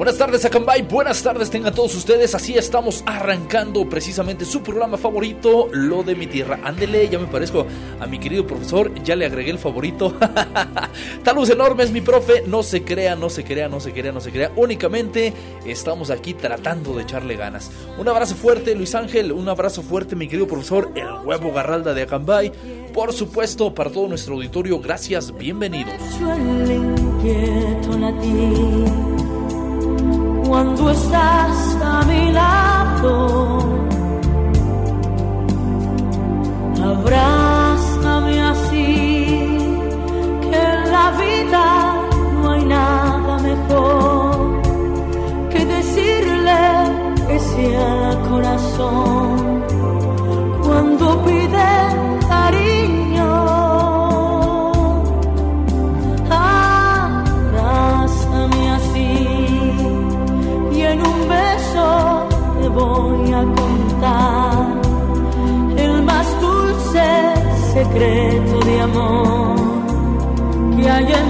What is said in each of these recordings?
buenas tardes Acambay, buenas tardes tengan todos ustedes. Así estamos arrancando precisamente su programa favorito, Lo de mi tierra. Ándele, ya me parezco a mi querido profesor, ya le agregué el favorito. Saludos enormes, mi profe. No se crea, no se crea, no se crea, no se crea. Únicamente estamos aquí tratando de echarle ganas. Un abrazo fuerte, Luis Ángel. Un abrazo fuerte, mi querido profesor, el huevo Garralda de Acambay. Por supuesto, para todo nuestro auditorio, gracias, bienvenidos cuando estás a mi lado. Abrázame así, que en la vida no hay nada mejor que decirle que sea el corazón secreto de amor que hay en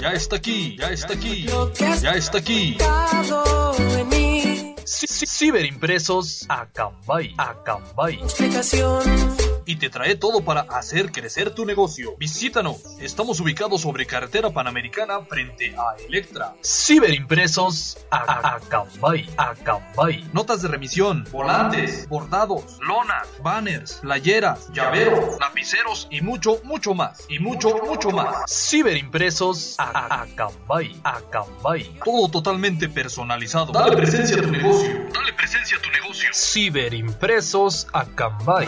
Ya, está aquí, ya está aquí, ya está aquí. Ciberimpresos Acambay, Acambay. Explicación y te trae todo para hacer crecer tu negocio. Visítanos. Estamos ubicados sobre carretera panamericana frente a Electra. Ciberimpresos Acambay. Acambay. Notas de remisión, volantes, bordados, lonas, banners, playeras, llaveros, lapiceros y mucho, mucho más. Y mucho, mucho más. Ciberimpresos Acambay. Acambay. Todo totalmente personalizado. Dale presencia a tu negocio. Dale presencia a tu negocio. Ciberimpresos Acambay.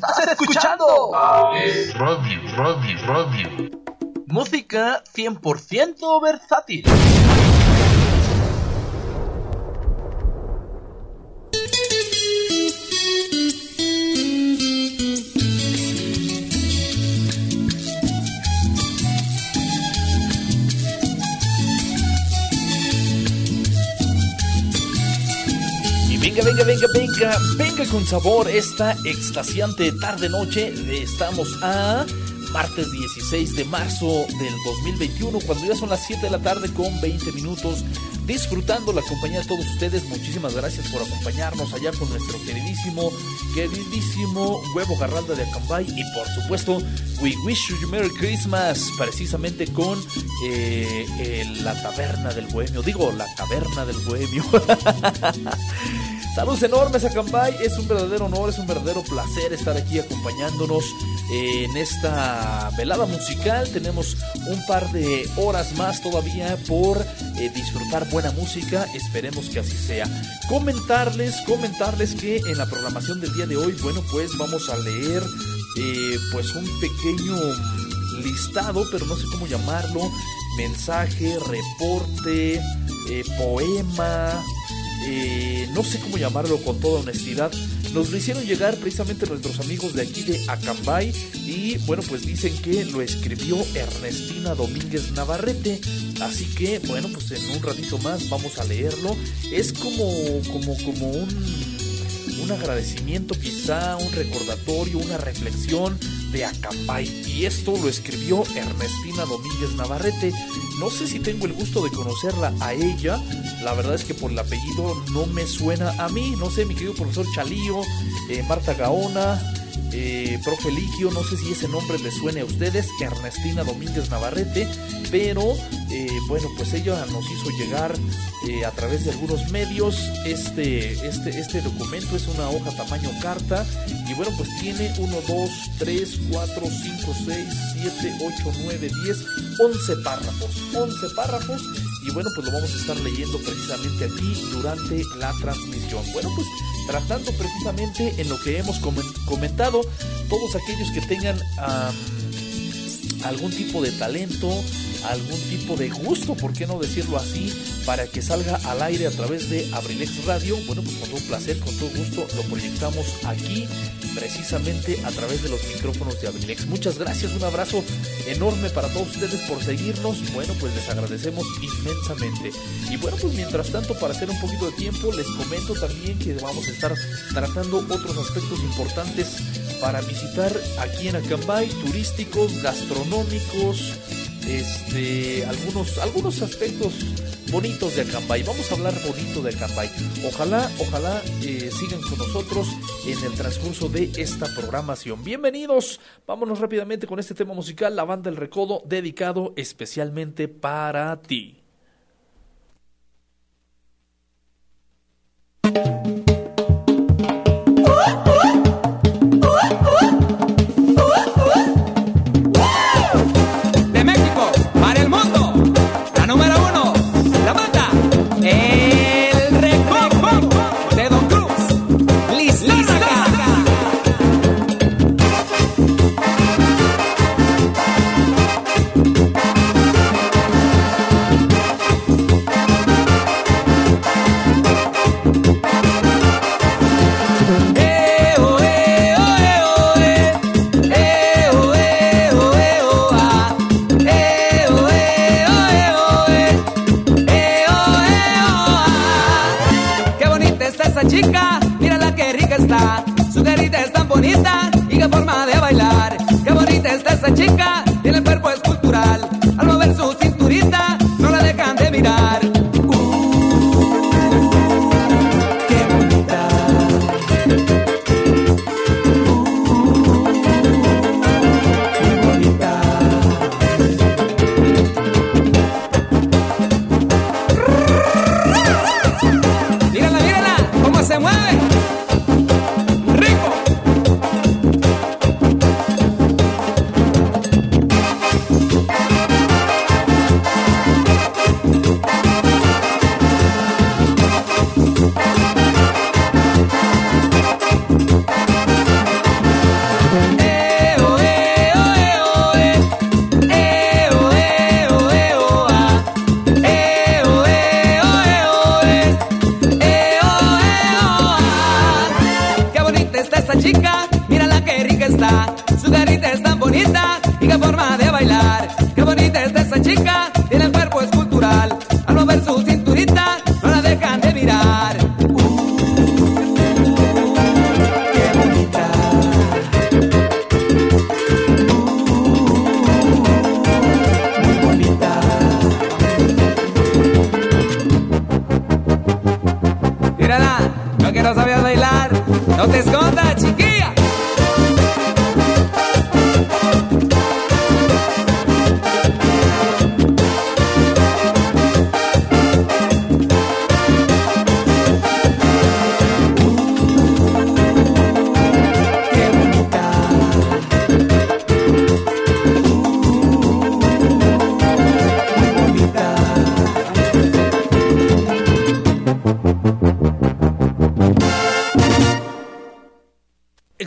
Estás escuchando Radio, radio, radio. música 100% versátil. Venga, venga, venga, venga, con sabor esta extasiante tarde-noche. Estamos a martes 16 de marzo del 2021, cuando ya son las 7 de la tarde con 20 minutos, disfrutando la compañía de todos ustedes. Muchísimas gracias por acompañarnos allá con nuestro queridísimo, queridísimo huevo garralda de Acambay y por supuesto, We Wish You Merry Christmas, precisamente con eh, la taberna del bohemio, digo, la taberna del bohemio. Saludos enormes a Cambay, es un verdadero honor, es un verdadero placer estar aquí acompañándonos en esta velada musical. Tenemos un par de horas más todavía por eh, disfrutar buena música, esperemos que así sea. Comentarles, comentarles que en la programación del día de hoy, bueno, pues vamos a leer eh, pues un pequeño listado, pero no sé cómo llamarlo, mensaje, reporte, eh, poema, no sé cómo llamarlo con toda honestidad. Nos lo hicieron llegar precisamente nuestros amigos de aquí de Acambay y bueno pues dicen que lo escribió Ernestina Domínguez Navarrete. Así que bueno pues en un ratito más vamos a leerlo. Es como como como un un agradecimiento quizá, un recordatorio, una reflexión de Acambay. Y esto lo escribió Ernestina Domínguez Navarrete. No sé si tengo el gusto de conocerla a ella. La verdad es que por el apellido no me suena a mí. No sé, mi querido profesor Chalío, eh, Marta Gaona, eh, profe Ligio, no sé si ese nombre le suene a ustedes, Ernestina Domínguez Navarrete, pero eh, bueno, pues ella nos hizo llegar eh, a través de algunos medios este, este, este documento, es una hoja tamaño carta, y bueno, pues tiene 1, 2, 3, 4, 5, 6, 7, 8, 9, 10, 11 párrafos, 11 párrafos, y bueno, pues lo vamos a estar leyendo precisamente aquí durante la transmisión. Bueno, pues tratando precisamente en lo que hemos comentado, todos aquellos que tengan algún tipo de talento, algún tipo de gusto, ¿por qué no decirlo así? Para que salga al aire a través de Abrilex Radio. Bueno, pues con todo placer, con todo gusto lo proyectamos aquí, precisamente a través de los micrófonos de Abrilex. Muchas gracias, un abrazo enorme para todos ustedes por seguirnos. Bueno, pues les agradecemos inmensamente. Y bueno, pues mientras tanto, para hacer un poquito de tiempo, les comento también que vamos a estar tratando otros aspectos importantes para visitar aquí en Acambay, turísticos, gastronómicos, este, algunos, algunos aspectos bonitos de Acambay. Vamos a hablar bonito de Acambay. Ojalá, ojalá eh, sigan con nosotros en el transcurso de esta programación. Bienvenidos. Vámonos rápidamente con este tema musical, La Banda El Recodo, dedicado especialmente para ti. esa chica.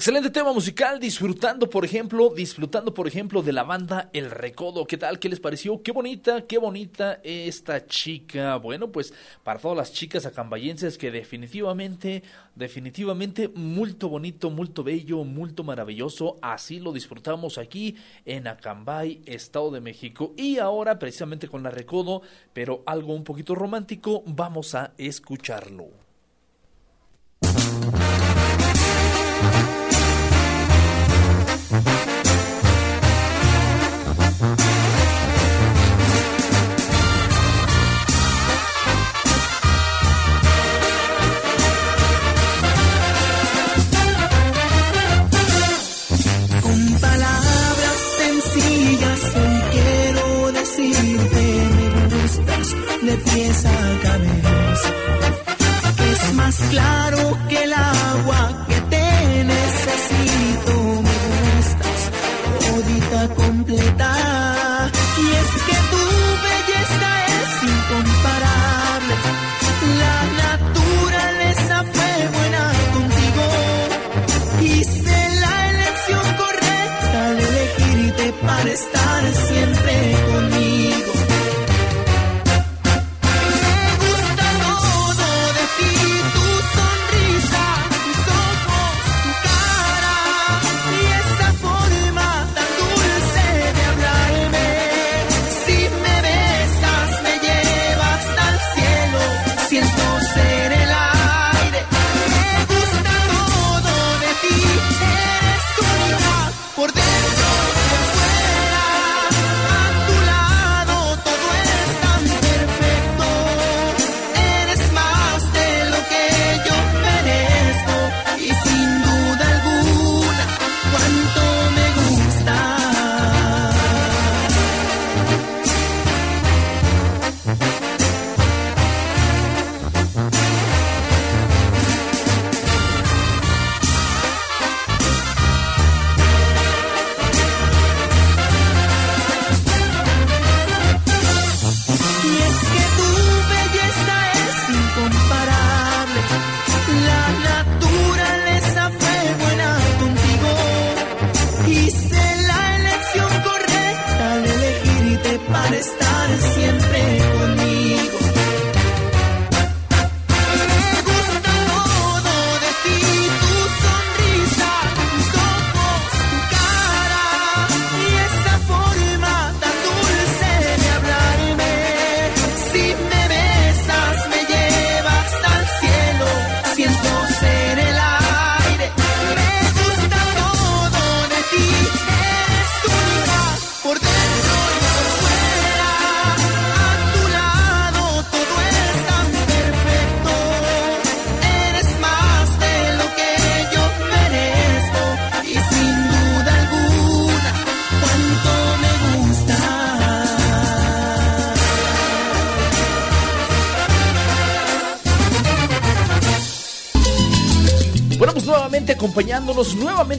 Excelente tema musical, disfrutando por ejemplo, disfrutando por ejemplo de la banda El Recodo. ¿Qué tal? ¿Qué les pareció? Qué bonita, qué bonita esta chica. Bueno, pues para todas las chicas acambayenses que definitivamente, definitivamente muy bonito, muy bello, muy maravilloso. Así lo disfrutamos aquí en Acambay, Estado de México. Y ahora precisamente con la Recodo, pero algo un poquito romántico, vamos a escucharlo.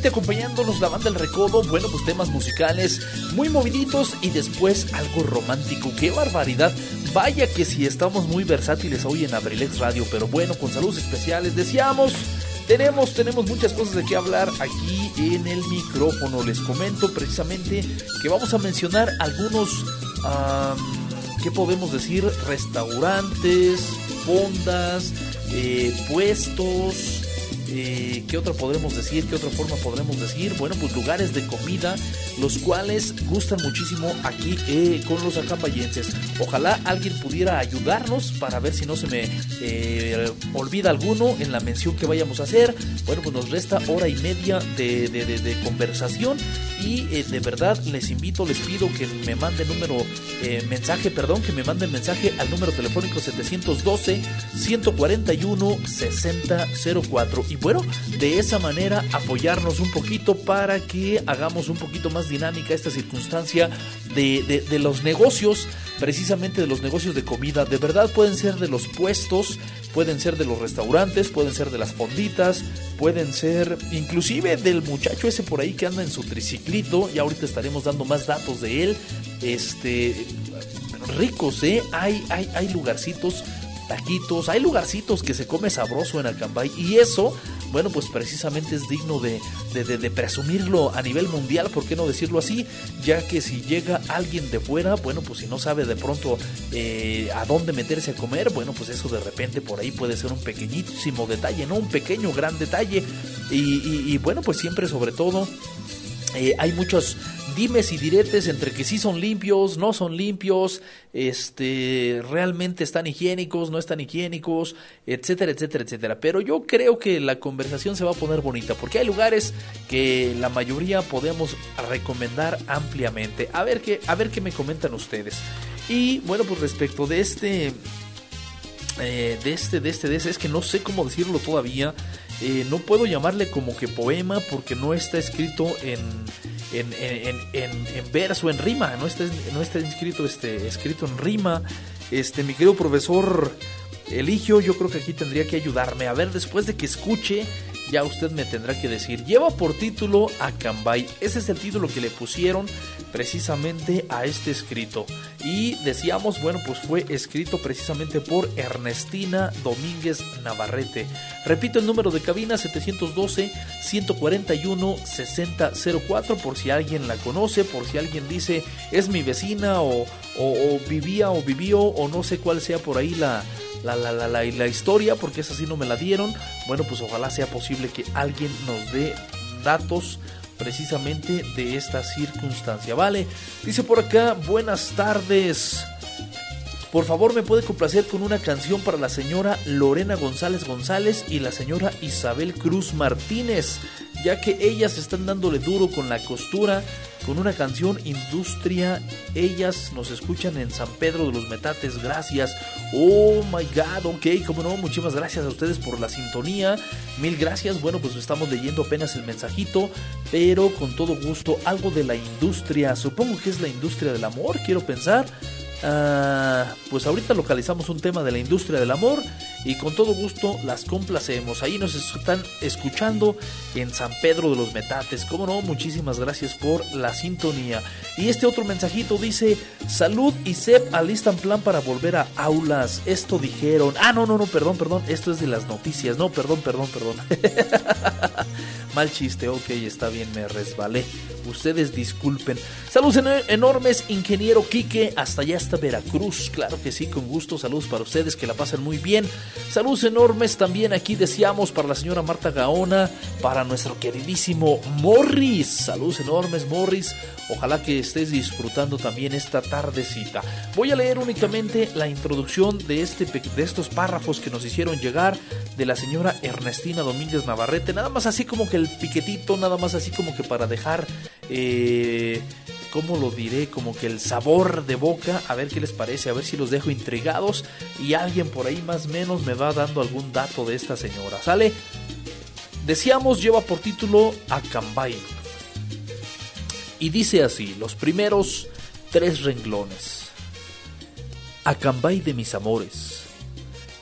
Acompañándonos la banda El Recodo. Bueno, pues temas musicales muy moviditos y después algo romántico. ¡Qué barbaridad! Vaya que si estamos muy versátiles hoy en Abrilex Radio, pero bueno, con saludos especiales. Decíamos, tenemos, tenemos muchas cosas de qué hablar aquí en el micrófono. Les comento precisamente que vamos a mencionar algunos, ¿qué podemos decir? Restaurantes, fondas, eh, puestos. ¿Qué otra podremos decir? ¿Qué otra forma podremos decir? Bueno, pues lugares de comida, los cuales gustan muchísimo aquí eh, con los acambayenses. Ojalá alguien pudiera ayudarnos para ver si no se me eh, olvida alguno en la mención que vayamos a hacer. Bueno, pues nos resta hora y media de, de- conversación y eh, de verdad les invito, les pido que me manden número, mensaje, perdón, que me manden mensaje al número telefónico 712 141 6004. Y bueno, de esa manera apoyarnos un poquito para que hagamos un poquito más dinámica esta circunstancia de, de, los negocios, precisamente de los negocios de comida. De verdad pueden ser de los puestos, pueden ser de los restaurantes, pueden ser de las fonditas, pueden ser inclusive del muchacho ese por ahí que anda en su triciclito, y ahorita estaremos dando más datos de él. Este ricos, ¿eh? Hay, hay, hay lugarcitos taquitos, hay lugarcitos que se come sabroso en Acambay y eso, bueno, pues precisamente es digno de, de, presumirlo a nivel mundial, ¿por qué no decirlo así? Ya que si llega alguien de fuera, bueno, pues si no sabe de pronto eh, a dónde meterse a comer, bueno, pues eso de repente por ahí puede ser un pequeñísimo detalle, ¿no? Un pequeño, gran detalle. Y bueno, pues siempre sobre todo... Eh, hay muchos dimes y diretes entre que sí son limpios, no son limpios, este, realmente están higiénicos, no están higiénicos, etcétera, etcétera, etcétera. Pero yo creo que la conversación se va a poner bonita porque hay lugares que la mayoría podemos recomendar ampliamente. A ver qué, a ver qué me comentan ustedes. Y bueno, pues respecto de este, eh, de este, de este, de este, es que no sé cómo decirlo todavía. Eh, no puedo llamarle como que poema porque no está escrito en, en, en, en, en verso, en rima, no está, no está escrito, este, escrito en rima. Este, mi querido profesor Eligio, yo creo que aquí tendría que ayudarme. A ver, después de que escuche, ya usted me tendrá que decir. Lleva por título Acambay. Ese es el título que le pusieron precisamente a este escrito. Y decíamos, bueno, pues fue escrito precisamente por Ernestina Domínguez Navarrete. Repito el número de cabina 712-141-6004 por si alguien la conoce, por si alguien dice es mi vecina o, vivía o vivió o no sé cuál sea por ahí la, la, la, la, la, historia, porque esa sí no me la dieron. Bueno, pues ojalá sea posible que alguien nos dé datos precisamente de esta circunstancia. Vale, dice por acá, buenas tardes. Por favor, me puede complacer con una canción para la señora Lorena González González y la señora Isabel Cruz Martínez, ya que ellas están dándole duro con la costura con una canción Industria. Ellas nos escuchan en San Pedro de los Metates. Gracias. Oh my god, ok, como no, muchísimas gracias a ustedes por la sintonía. Mil gracias. Bueno, pues estamos leyendo apenas el mensajito, pero con todo gusto, algo de la industria. Supongo que es la industria del amor, quiero pensar. Uh, pues ahorita localizamos un tema de la industria del amor y con todo gusto las complacemos. Ahí nos están escuchando en San Pedro de los Metates. Como no, muchísimas gracias por la sintonía. Y este otro mensajito dice: Salud y SEP alistan plan para volver a aulas. Esto dijeron. Ah, no, no, no, perdón, perdón. Esto es de las noticias. No, perdón, perdón, perdón. Mal chiste, ok, está bien, me resbalé. Ustedes disculpen. Saludos en enormes, ingeniero Quique, hasta allá hasta Veracruz. Claro que sí, con gusto. Saludos para ustedes, que la pasen muy bien. Saludos enormes también aquí deseamos para la señora Marta Gaona, para nuestro queridísimo Morris. Saludos enormes, Morris. Ojalá que estés disfrutando también esta tardecita. Voy a leer únicamente la introducción de, este, de estos párrafos que nos hicieron llegar de la señora Ernestina Domínguez Navarrete. Nada más así como que el piquetito, nada más así como que para dejar... Eh, ¿cómo lo diré? Como que el sabor de boca, a ver qué les parece, a ver si los dejo intrigados y alguien por ahí más o menos me va dando algún dato de esta señora, ¿sale? Decíamos, lleva por título Acambay. Y dice así, los primeros tres renglones. Acambay de mis amores,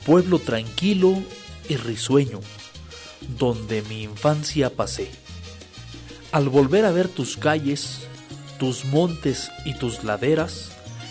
pueblo tranquilo y risueño, donde mi infancia pasé. Al volver a ver tus calles, tus montes y tus laderas,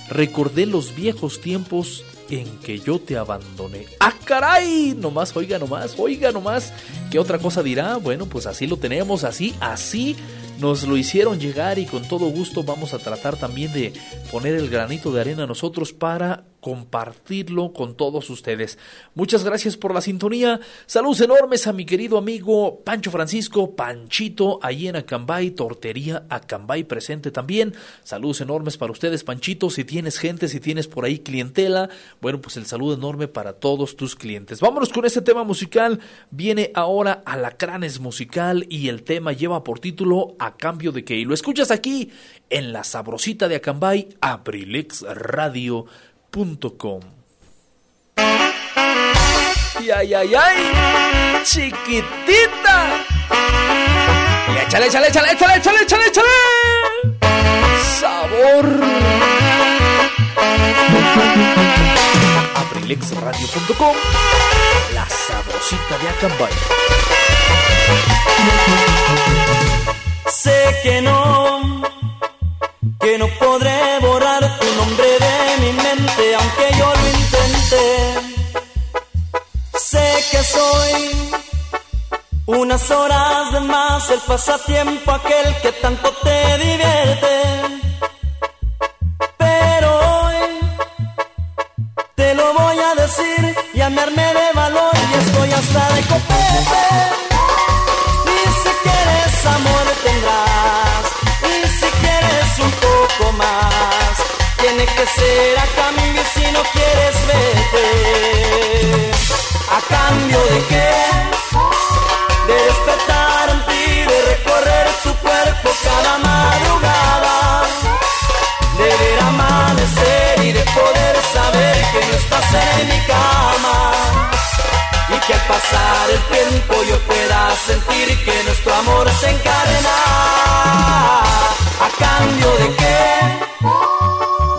recordé los viejos tiempos en que yo te abandoné. ¡Ah, caray! Nomás, oiga nomás, oiga nomás. ¿Qué otra cosa dirá? Bueno, pues así lo tenemos, así, así nos lo hicieron llegar y con todo gusto vamos a tratar también de poner el granito de arena nosotros para compartirlo con todos ustedes. Muchas gracias por la sintonía. Saludos enormes a mi querido amigo Pancho Francisco, Panchito, ahí en Acambay, Tortería Acambay presente también. Saludos enormes para ustedes, Panchito. Si tienes gente, si tienes por ahí clientela, bueno, pues el saludo enorme para todos tus clientes. Vámonos con este tema musical. Viene ahora Alacranes Musical y el tema lleva por título A cambio de que. Lo escuchas aquí en la sabrosita de Acambay, Abrilex Radio. Com. Ay, ay, ay, ay. Chiquitita. Y échale, échale, échale, échale, échale, échale, échale. Sabor. Abrilexradio.com La sabrosita de Acambay. Sé que no, que no podré borrar tu nombre de mi mente, aunque yo lo intente. Sé que soy unas horas de más el pasatiempo aquel que tanto te divierte. Pero hoy te lo voy a decir y a me armé de valor y estoy hasta de copete. Y si quieres amor tendrás un poco más Tiene que ser a cambio si no quieres vete ¿A cambio de qué? De despertar en ti, de recorrer tu cuerpo cada madrugada De ver amanecer y de poder saber que no estás en mi cama y que al pasar el tiempo yo pueda sentir que nuestro amor se encarna. ¿A cambio de qué?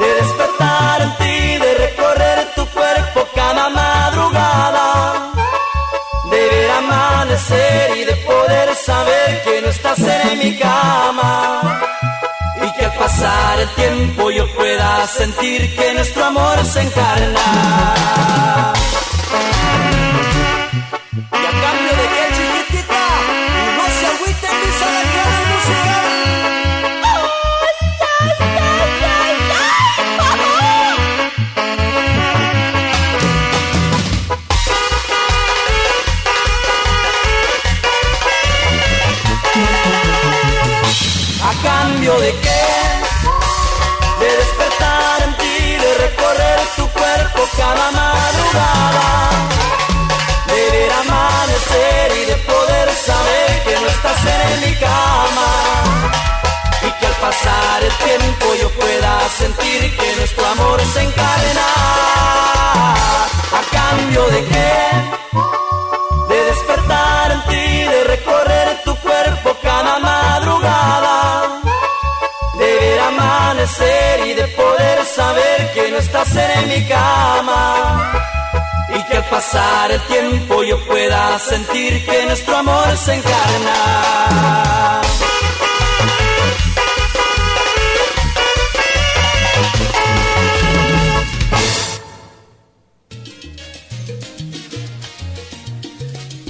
De despertar en ti, de recorrer tu cuerpo cada madrugada, de ver amanecer y de poder saber que no estás en mi cama. Y que al pasar el tiempo yo pueda sentir que nuestro amor se encarna. Madrugada pasar el tiempo yo pueda sentir que nuestro amor se encarna.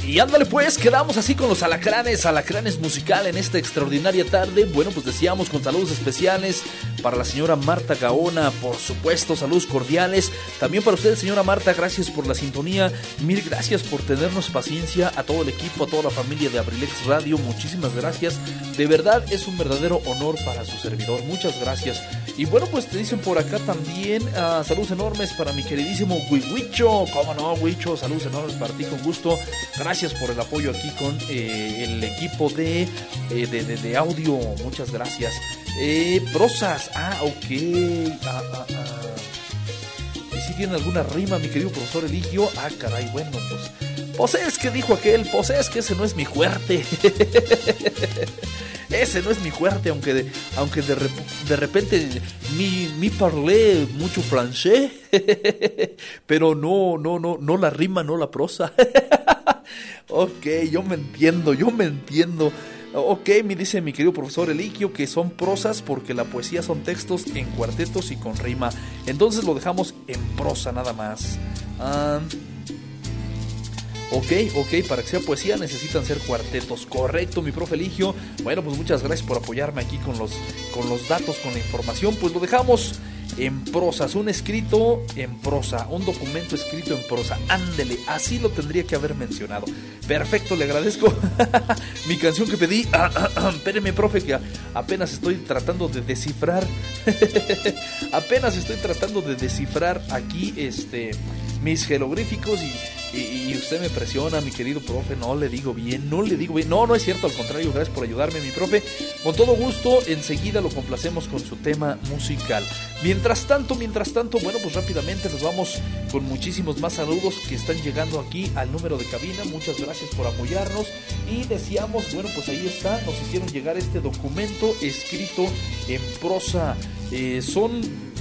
Y ándale pues, quedamos así con los alacranes, alacranes musical en esta extraordinaria tarde. Bueno, pues decíamos con saludos especiales para la señora Marta Gaona, por supuesto, saludos cordiales. También para usted, señora Marta, gracias por la sintonía. Mil gracias por tenernos paciencia a todo el equipo, a toda la familia de Abrilex Radio. Muchísimas gracias. De verdad es un verdadero honor para su servidor. Muchas gracias. Y bueno, pues te dicen por acá también ah, saludos enormes para mi queridísimo Wiwicho. ¿Cómo no, Wicho? Saludos enormes para ti, con gusto. Gracias por el apoyo aquí con eh, el equipo eh, de, de- de audio. Muchas gracias. Eh, prosas. Ah, ok. Ah, ah, ah. ¿Y si tiene alguna rima, mi querido profesor Eligio? Ah, caray, bueno, pues. Pues es que dijo aquel, pues es que ese no es mi fuerte. ese no es mi fuerte, aunque de, aunque de, de repente mi, mi parlé mucho francés. Pero no, no, no, no la rima, no la prosa. ok, yo me entiendo, yo me entiendo. Ok, me dice mi querido profesor Eliquio que son prosas porque la poesía son textos en cuartetos y con rima. Entonces lo dejamos en prosa nada más. Ah, ok, ok, para que sea poesía necesitan ser cuartetos. Correcto, mi profe Eligio. Bueno, pues muchas gracias por apoyarme aquí con los, con los datos, con la información. Pues lo dejamos en prosas, un escrito en prosa, un documento escrito en prosa. Ándele, así lo tendría que haber mencionado. Perfecto, le agradezco mi canción que pedí. Espéreme, profe, que apenas estoy tratando de descifrar. apenas estoy tratando de descifrar aquí este mis jeroglíficos y, Y, usted me presiona, mi querido profe, no le digo bien, no le digo bien. No, no es cierto, al contrario, gracias por ayudarme, mi profe. Con todo gusto, enseguida lo complacemos con su tema musical. Mientras tanto, mientras tanto, bueno, pues rápidamente nos vamos con muchísimos más saludos que están llegando aquí al número de cabina. Muchas gracias por apoyarnos y deseamos, bueno, pues ahí está, nos hicieron llegar este documento escrito en prosa. Eh, son mm,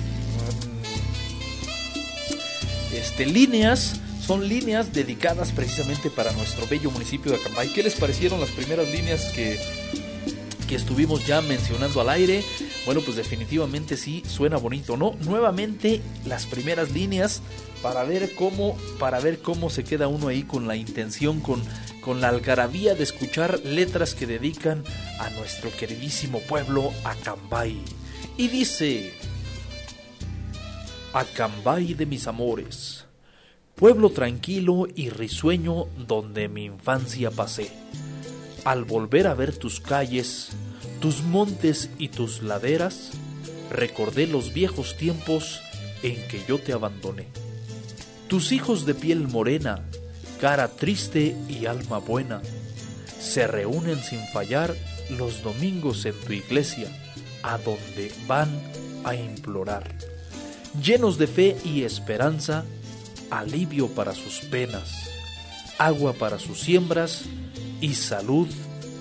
este, líneas, son líneas dedicadas precisamente para nuestro bello municipio de Acambay. ¿Qué les parecieron las primeras líneas que, que estuvimos ya mencionando al aire? Bueno, pues definitivamente sí, suena bonito, ¿no? Nuevamente las primeras líneas para ver cómo, para ver cómo se queda uno ahí con la intención, con, con la algarabía de escuchar letras que dedican a nuestro queridísimo pueblo Acambay. Y dice, Acambay de mis amores, pueblo tranquilo y risueño donde mi infancia pasé. Al volver a ver tus calles, tus montes y tus laderas, recordé los viejos tiempos en que yo te abandoné. Tus hijos de piel morena, cara triste y alma buena, se reúnen sin fallar los domingos en tu iglesia, a donde van a implorar. Llenos de fe y esperanza, alivio para sus penas, agua para sus siembras y salud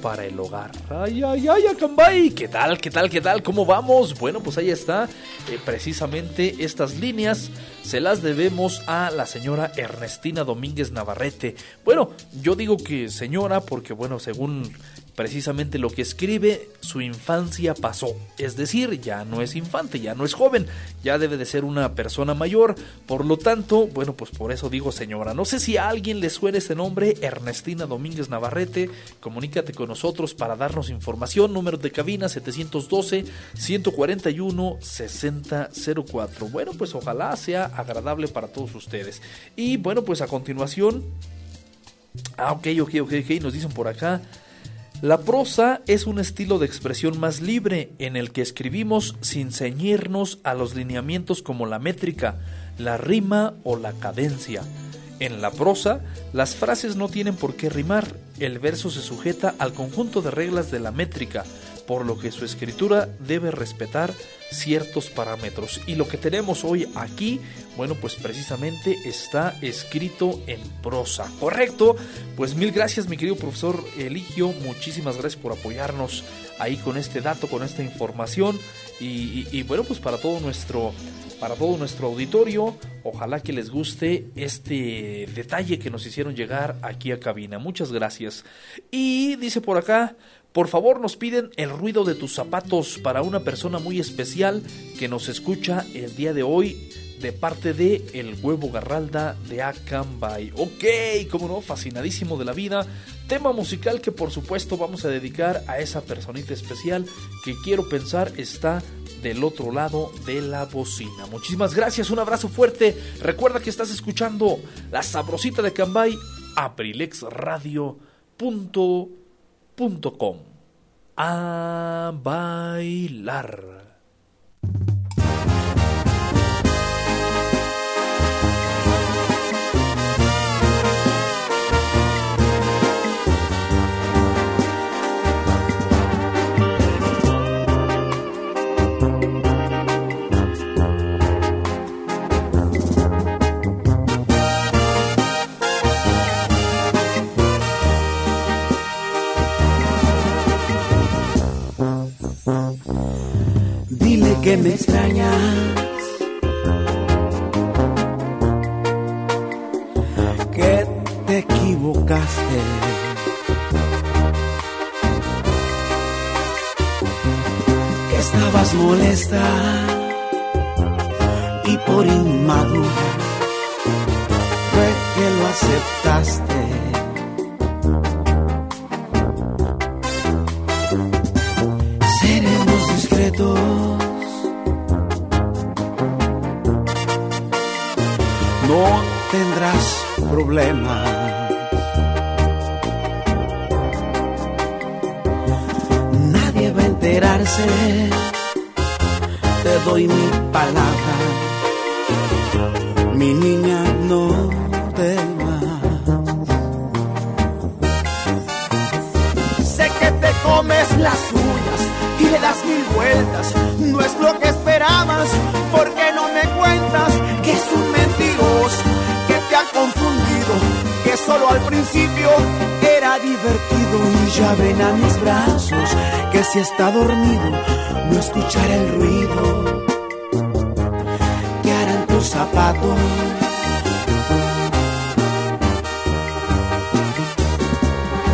para el hogar. Ay, ay, ay, Acambay, ¿qué tal, qué tal, qué tal? ¿Cómo vamos? Bueno, pues ahí está. Eh, precisamente estas líneas se las debemos a la señora Ernestina Domínguez Navarrete. Bueno, yo digo que señora porque, bueno, según precisamente lo que escribe, su infancia pasó. Es decir, ya no es infante, ya no es joven, ya debe de ser una persona mayor. Por lo tanto, bueno, pues por eso digo señora. No sé si a alguien le suena este nombre, Ernestina Domínguez Navarrete. Comunícate con nosotros para darnos información. Número de cabina 712-141-6004. Bueno, pues ojalá sea agradable para todos ustedes. Y bueno, pues a continuación... Ah, ok, ok, ok, ok, nos dicen por acá. La prosa es un estilo de expresión más libre en el que escribimos sin ceñirnos a los lineamientos como la métrica, la rima o la cadencia. En la prosa, las frases no tienen por qué rimar, el verso se sujeta al conjunto de reglas de la métrica, por lo que su escritura debe respetar ciertos parámetros. Y lo que tenemos hoy aquí, bueno, pues precisamente está escrito en prosa. ¿Correcto? Pues mil gracias, mi querido profesor Eligio. Muchísimas gracias por apoyarnos ahí con este dato, con esta información. Y, y- bueno, pues para todo nuestro para todo nuestro auditorio. Ojalá que les guste este detalle que nos hicieron llegar aquí a cabina. Muchas gracias. Y dice por acá, por favor nos piden el ruido de tus zapatos para una persona muy especial que nos escucha el día de hoy de parte de El Huevo Garralda de Acambay. Ok, como no, fascinadísimo de la vida. Tema musical que por supuesto vamos a dedicar a esa personita especial que quiero pensar está del otro lado de la bocina. Muchísimas gracias, un abrazo fuerte. Recuerda que estás escuchando La Sabrosita de Cambay, aprilexradio.com. A bailar. Que me extrañas. Que te equivocaste. Que estabas molesta. Y por inmadura fue que lo aceptaste. te doy mi palabra, mi niña no temas. Sé que te comes las uñas y le das mil vueltas, no es lo que esperabas, porque no me cuentas que es un mentiroso, que te ha confundido, que solo al principio era divertido. Y ya ven a mis brazos que si está dormido no escuchará el ruido que harán tus zapatos.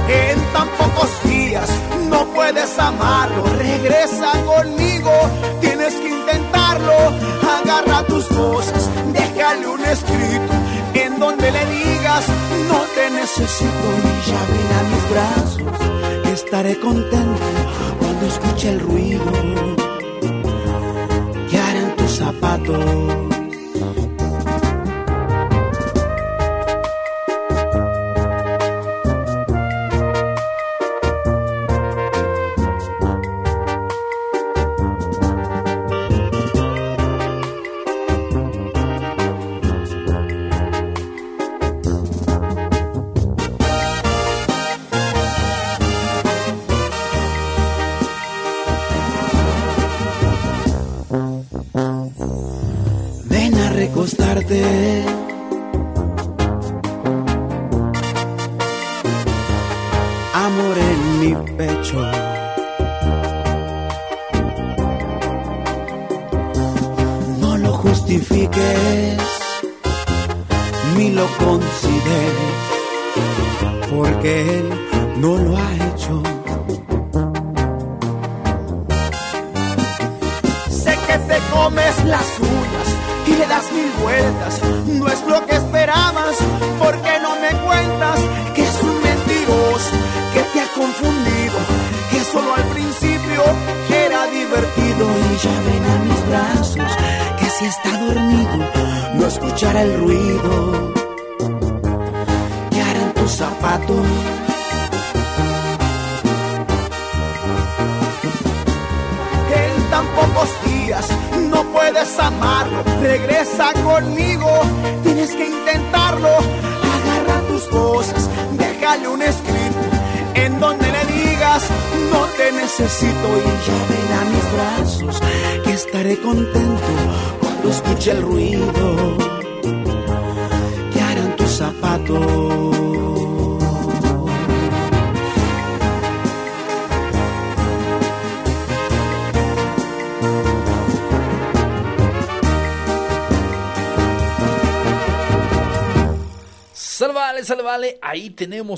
En tan pocos días no puedes amarlo, regresa conmigo, tienes que intentarlo, agarra tus cosas, déjale un escrito en donde le digas no te necesito y ya ven a mis brazos, estaré contento cuando escuche el ruido que harán tus zapatos.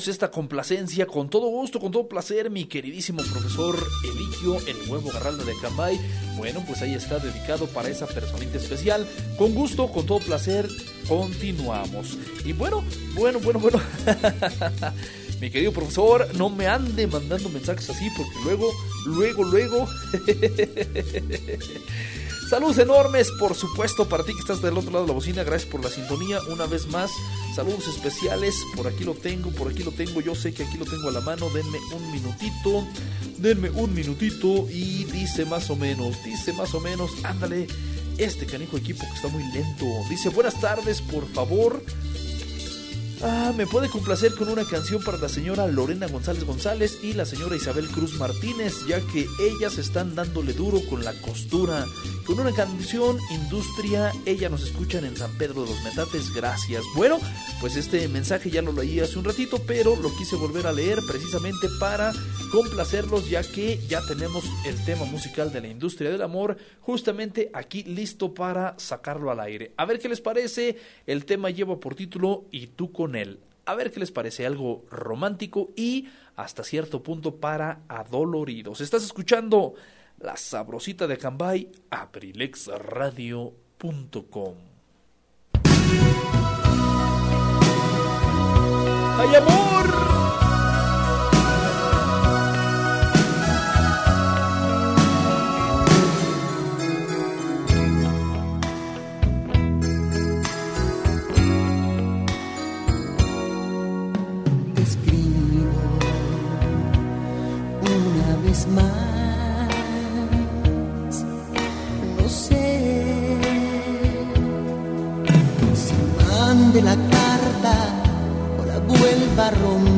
Esta complacencia con todo gusto, con todo placer, mi queridísimo profesor Eligio, el nuevo Garralda de Cambay. Bueno, pues ahí está dedicado para esa personita especial. Con gusto, con todo placer, continuamos. Y bueno, bueno, bueno, bueno. mi querido profesor, no me ande mandando mensajes así porque luego, luego, luego. Saludos enormes, por supuesto, para ti que estás del otro lado de la bocina. Gracias por la sintonía. Una vez más, saludos especiales. Por aquí lo tengo, por aquí lo tengo. Yo sé que aquí lo tengo a la mano. Denme un minutito. Denme un minutito. Y dice más o menos, dice más o menos. Ándale, este canijo equipo que está muy lento. Dice, buenas tardes, por favor. Ah, me puede complacer con una canción para la señora Lorena González González y la señora Isabel Cruz Martínez, ya que ellas están dándole duro con la costura. Con una canción Industria, ella nos escuchan en San Pedro de los Metates, gracias. Bueno, pues este mensaje ya lo leí hace un ratito, pero lo quise volver a leer precisamente para complacerlos, ya que ya tenemos el tema musical de la industria del amor justamente aquí listo para sacarlo al aire. A ver qué les parece, el tema lleva por título Y tú con A ver qué les parece, algo romántico y hasta cierto punto para adoloridos. Estás escuchando la sabrosita de Cambay, abrilexradio.com. ¡Ay, amor! Vuelva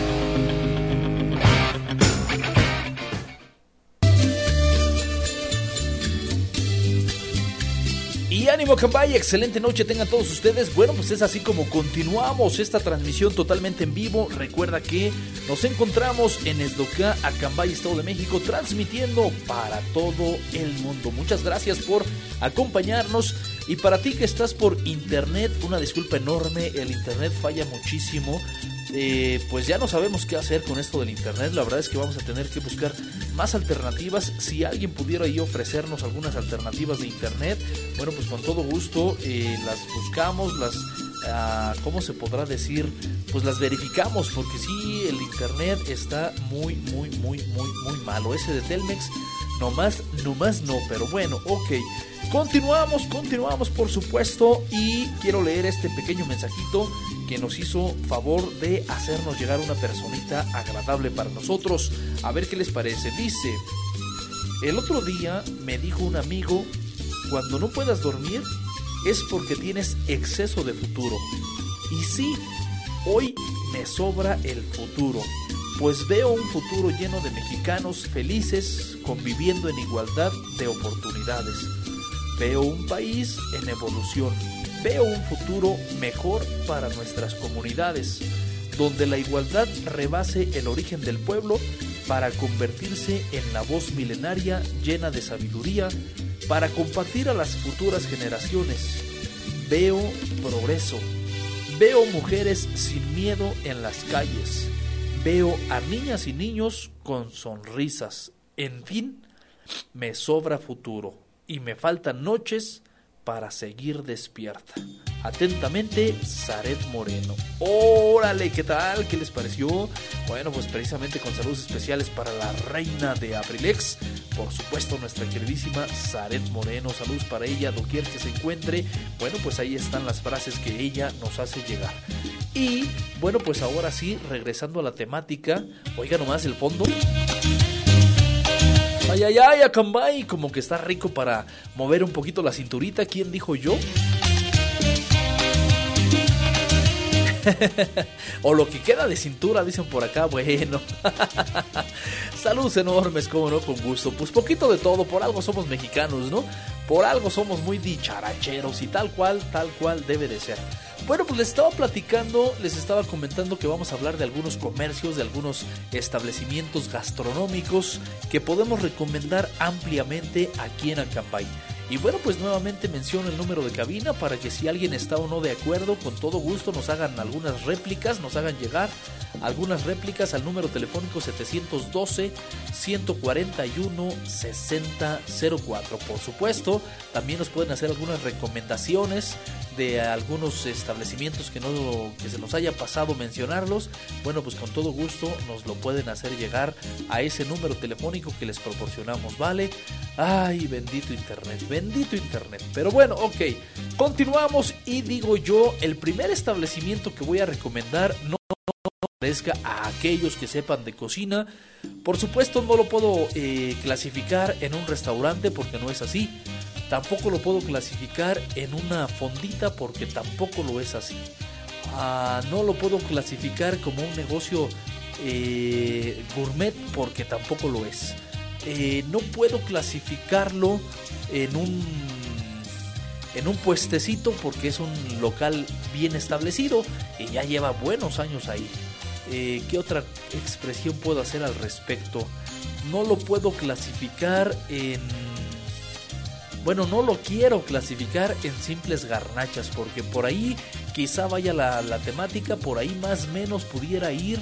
Ánimo Cambay, excelente noche tengan todos ustedes. Bueno, pues es así como continuamos esta transmisión totalmente en vivo. Recuerda que nos encontramos en Esdoca, Acambay, Estado de México, transmitiendo para todo el mundo. Muchas gracias por acompañarnos. Y para ti que estás por internet, una disculpa enorme, el internet falla muchísimo. Eh, pues ya no sabemos qué hacer con esto del internet. La verdad es que vamos a tener que buscar más alternativas. Si alguien pudiera ofrecernos algunas alternativas de internet, bueno, pues con todo gusto eh, las buscamos, las, ah, ¿cómo se podrá decir? Pues las verificamos, porque sí, el internet está muy, muy, muy, muy, muy malo. Ese de Telmex, nomás, nomás no, pero bueno, ok. Continuamos, continuamos por supuesto y quiero leer este pequeño mensajito que nos hizo favor de hacernos llegar una personita agradable para nosotros. A ver qué les parece. Dice, el otro día me dijo un amigo, cuando no puedas dormir es porque tienes exceso de futuro. Y sí, hoy me sobra el futuro, pues veo un futuro lleno de mexicanos felices conviviendo en igualdad de oportunidades. Veo un país en evolución. Veo un futuro mejor para nuestras comunidades, donde la igualdad rebase el origen del pueblo para convertirse en la voz milenaria llena de sabiduría para compartir a las futuras generaciones. Veo progreso. Veo mujeres sin miedo en las calles. Veo a niñas y niños con sonrisas. En fin, me sobra futuro y me faltan noches para seguir despierta. Atentamente, Zaret Moreno. Órale, ¿qué tal? ¿Qué les pareció? Bueno, pues precisamente con saludos especiales para la reina de Abrilex. Por supuesto, nuestra queridísima Zaret Moreno. Saludos para ella, doquier que se encuentre. Bueno, pues ahí están las frases que ella nos hace llegar. Y bueno, pues ahora sí, regresando a la temática. Oiga nomás el fondo. Ay, ay, ay, Acambay, como que está rico para mover un poquito la cinturita. ¿Quién dijo yo? o lo que queda de cintura, dicen por acá. Bueno, saludos enormes, como no, con gusto. Pues poquito de todo, por algo somos mexicanos, ¿no? Por algo somos muy dicharacheros y tal cual, tal cual debe de ser. Bueno, pues les estaba platicando, les estaba comentando que vamos a hablar de algunos comercios, de algunos establecimientos gastronómicos que podemos recomendar ampliamente aquí en Acampay. Y bueno, pues nuevamente menciono el número de cabina para que si alguien está o no de acuerdo, con todo gusto nos hagan algunas réplicas, nos hagan llegar algunas réplicas al número telefónico 712 141 6004. Por supuesto, también nos pueden hacer algunas recomendaciones de algunos establecimientos que no que se nos haya pasado mencionarlos. Bueno, pues con todo gusto nos lo pueden hacer llegar a ese número telefónico que les proporcionamos, ¿vale? Ay, bendito internet, internet. Pero bueno, ok. Continuamos y digo yo, el primer establecimiento que voy a recomendar no parezca a aquellos que sepan de cocina. Por supuesto no lo puedo eh, clasificar en un restaurante porque no es así. Tampoco lo puedo clasificar en una fondita porque tampoco lo es así. Ah, no lo puedo clasificar como un negocio eh, gourmet porque tampoco lo es. Eh, no puedo clasificarlo en un en un puestecito porque es un local bien establecido y ya lleva buenos años ahí. Eh, ¿Qué otra expresión puedo hacer al respecto? No lo puedo clasificar en... Bueno, no lo quiero clasificar en simples garnachas porque por ahí quizá vaya la, la temática, por ahí más o menos pudiera ir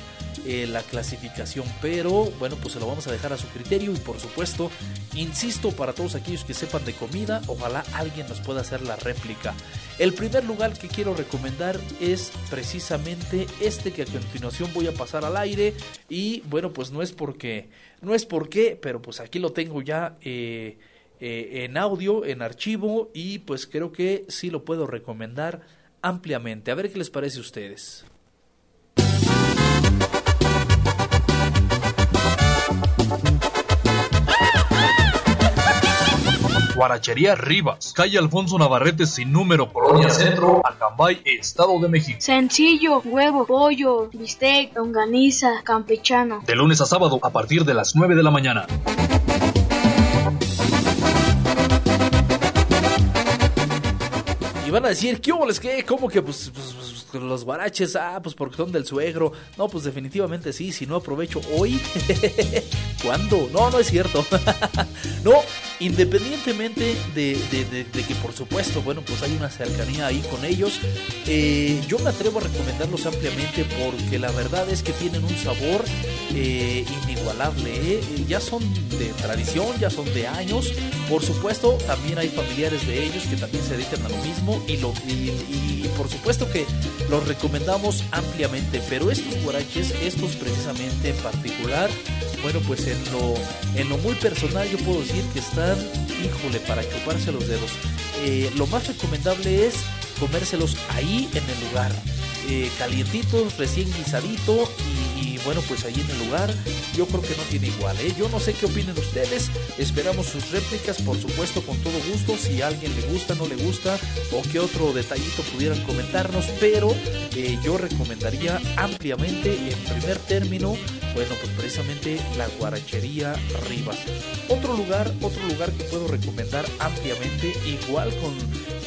eh, la clasificación, pero bueno, pues se lo vamos a dejar a su criterio y por supuesto, insisto para todos aquellos que sepan de comida, ojalá alguien nos pueda hacer la réplica. El primer lugar que quiero recomendar es precisamente este que a continuación voy a pasar al aire y bueno, pues no es porque, no es porque, pero pues aquí lo tengo ya. Eh, eh, en audio, en archivo y pues creo que sí lo puedo recomendar ampliamente. A ver qué les parece a ustedes. Guarachería Rivas, calle Alfonso Navarrete sin número, Colonia Centro, Acambay, Estado de México. Sencillo, huevo, pollo, bistec, longaniza, campechano. De lunes a sábado a partir de las 9 de la mañana. Y van a decir, ¿qué hubo les qué? ¿Cómo que pues, pues, pues, los guaraches? Ah, pues porque son del suegro. No, pues definitivamente sí, si no aprovecho hoy. ¿Cuándo? No, no es cierto. no, independientemente de, que por supuesto, bueno, pues hay una cercanía ahí con ellos, eh, yo me atrevo a recomendarlos ampliamente porque la verdad es que tienen un sabor eh, inigualable. ¿eh? Ya son de tradición, ya son de años. Por supuesto, también hay familiares de ellos que también se dedican a lo mismo y, lo, y, por supuesto que los recomendamos ampliamente. Pero estos guaraches, estos precisamente en particular, bueno, pues en lo, en lo muy personal yo puedo decir que híjole, para chuparse los dedos. Eh, lo más recomendable es comérselos ahí en el lugar. Eh, calientitos, recién guisadito y bueno pues ahí en el lugar yo creo que no tiene igual ¿eh? yo no sé qué opinen ustedes esperamos sus réplicas por supuesto con todo gusto si a alguien le gusta no le gusta o qué otro detallito pudieran comentarnos pero eh, yo recomendaría ampliamente en primer término bueno pues precisamente la guarachería Rivas otro lugar otro lugar que puedo recomendar ampliamente igual con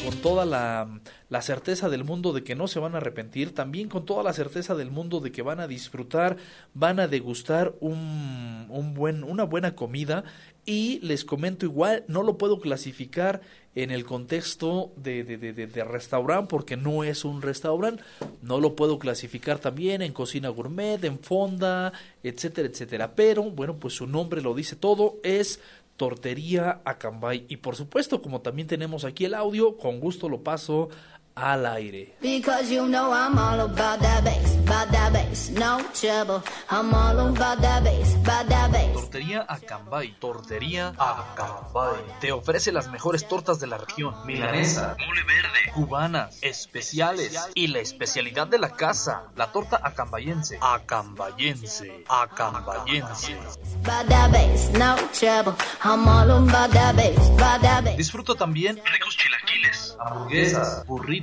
con toda la, la certeza del mundo de que no se van a arrepentir, también con toda la certeza del mundo de que van a disfrutar, van a degustar un, un buen, una buena comida. Y les comento igual, no lo puedo clasificar en el contexto de, de, de, de, restaurante porque no es un restaurante, no lo puedo clasificar también en cocina gourmet, en fonda, etcétera, etcétera, pero bueno, pues su nombre lo dice todo, es Tortería Acambay. Y por supuesto, como también tenemos aquí el audio, con gusto lo paso al aire. Because you know I'm all about that bass, about that bass, no trouble. I'm all about that bass, about that bass. Tortería Acambay. Tortería Acambay. Te ofrece las mejores tortas de la región. Milanesa, mole verde, cubanas, especiales y la especialidad de la casa, la torta acambayense. Acambayense, acambayense. About that bass, no trouble. I'm all about that bass, about that bass. Disfruta también ricos chilaquiles, hamburguesas, burritos,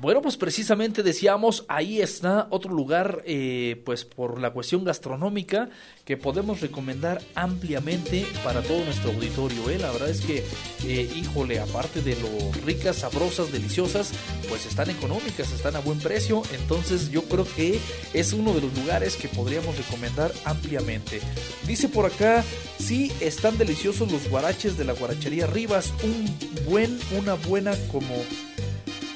Bueno, pues precisamente decíamos, ahí está otro lugar, eh, pues por la cuestión gastronómica, que podemos recomendar ampliamente para todo nuestro auditorio. ¿eh? La verdad es que, eh, híjole, aparte de lo ricas, sabrosas, deliciosas, pues están económicas, están a buen precio. Entonces yo creo que es uno de los lugares que podríamos recomendar ampliamente. Dice por acá, sí, están deliciosos los guaraches de la guarachería Rivas. Un buen, una buena como...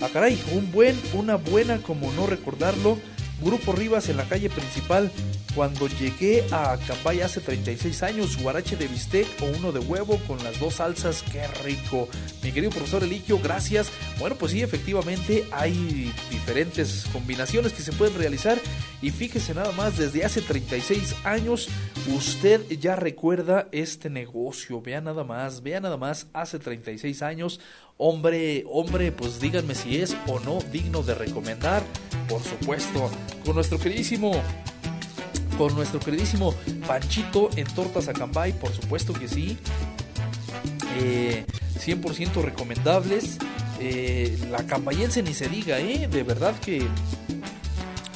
Ah, caray, un buen, una buena, como no recordarlo. Grupo Rivas en la calle principal. Cuando llegué a Acambay hace 36 años, guarache de bistec o uno de huevo con las dos salsas, qué rico. Mi querido profesor Eligio, gracias. Bueno, pues sí, efectivamente hay diferentes combinaciones que se pueden realizar Y fíjese nada más, desde hace 36 años usted ya recuerda este negocio. Vea nada más, vea nada más, hace 36 años, hombre, hombre, pues díganme si es o no digno de recomendar. Por supuesto, con nuestro queridísimo con nuestro queridísimo Panchito en Tortas Acambay, por supuesto que sí. Eh, 100% recomendables. Eh, la cambayense ni se diga, ¿eh? De verdad que,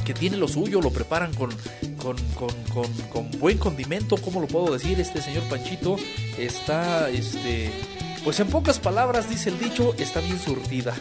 que tiene lo suyo, lo preparan con, con, con, con, buen condimento, ¿cómo lo puedo decir? Este señor Panchito está, este, pues en pocas palabras dice el dicho, está bien surtida.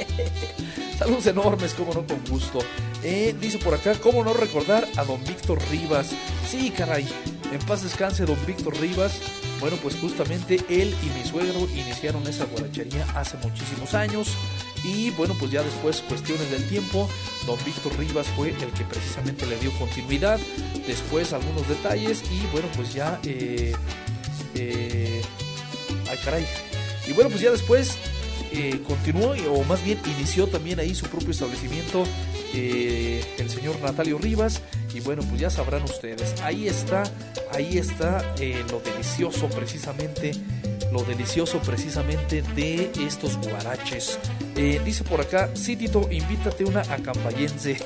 Saludos enormes, como no, con gusto. Eh, dice por acá, ¿cómo no recordar a don Víctor Rivas? Sí, caray, en paz descanse don Víctor Rivas. Bueno, pues justamente él y mi suegro iniciaron esa guarachería hace muchísimos años. Y bueno, pues ya después, cuestiones del tiempo, don Víctor Rivas fue el que precisamente le dio continuidad. Después algunos detalles y bueno, pues ya... Eh, eh, ay, caray. Y bueno, pues ya después eh, continuó, o más bien inició también ahí su propio establecimiento eh, el señor Natalio Rivas. Y bueno, pues ya sabrán ustedes. Ahí está, ahí está lo delicioso precisamente, lo delicioso precisamente de estos guaraches. Eh, dice por acá, sí Tito, invítate una acambayense.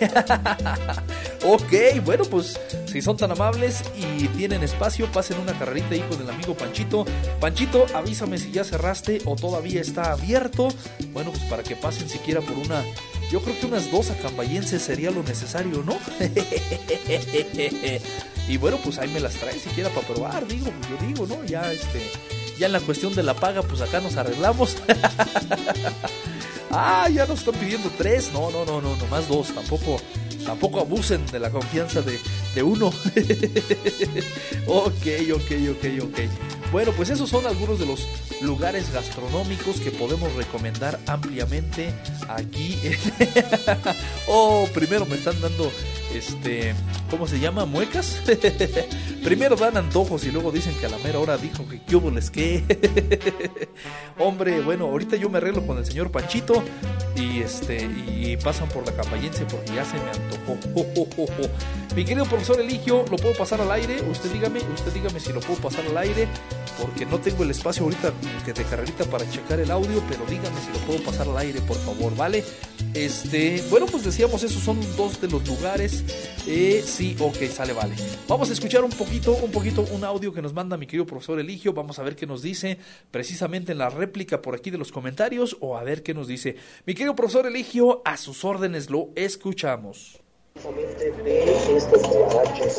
ok, bueno, pues si son tan amables y tienen espacio, pasen una carrerita ahí con el amigo Panchito. Panchito, avísame si ya cerraste o todavía está abierto. Bueno, pues para que pasen siquiera por una yo creo que unas dos acambayenses sería lo necesario, ¿no? y bueno, pues ahí me las trae siquiera para probar, digo, yo digo, ¿no? Ya este, ya en la cuestión de la paga, pues acá nos arreglamos. ah, ya nos están pidiendo tres. No, no, no, no, nomás dos. Tampoco, tampoco abusen de la confianza de, de uno. ok, ok, ok, ok. Bueno, pues esos son algunos de los lugares gastronómicos que podemos recomendar ampliamente aquí. oh, primero me están dando, este, ¿cómo se llama? ¿Muecas? primero dan antojos y luego dicen que a la mera hora dijo que qué hubo les qué. Hombre, bueno, ahorita yo me arreglo con el señor Panchito y este y pasan por la campayense porque ya se me antojó. Mi querido profesor Eligio, ¿lo puedo pasar al aire? Usted dígame, usted dígame si lo puedo pasar al aire porque no tengo el espacio ahorita que de carrerita para checar el audio, pero dígame si lo puedo pasar al aire, por favor, ¿vale? Este, bueno, pues decíamos, esos son dos de los lugares. Eh, sí, ok, sale, vale. Vamos a escuchar un poquito, un poquito, un audio que nos manda mi querido profesor Eligio. Vamos a ver qué nos dice precisamente en la réplica por aquí de los comentarios o a ver qué nos dice. Mi querido profesor Eligio, a sus órdenes lo escuchamos.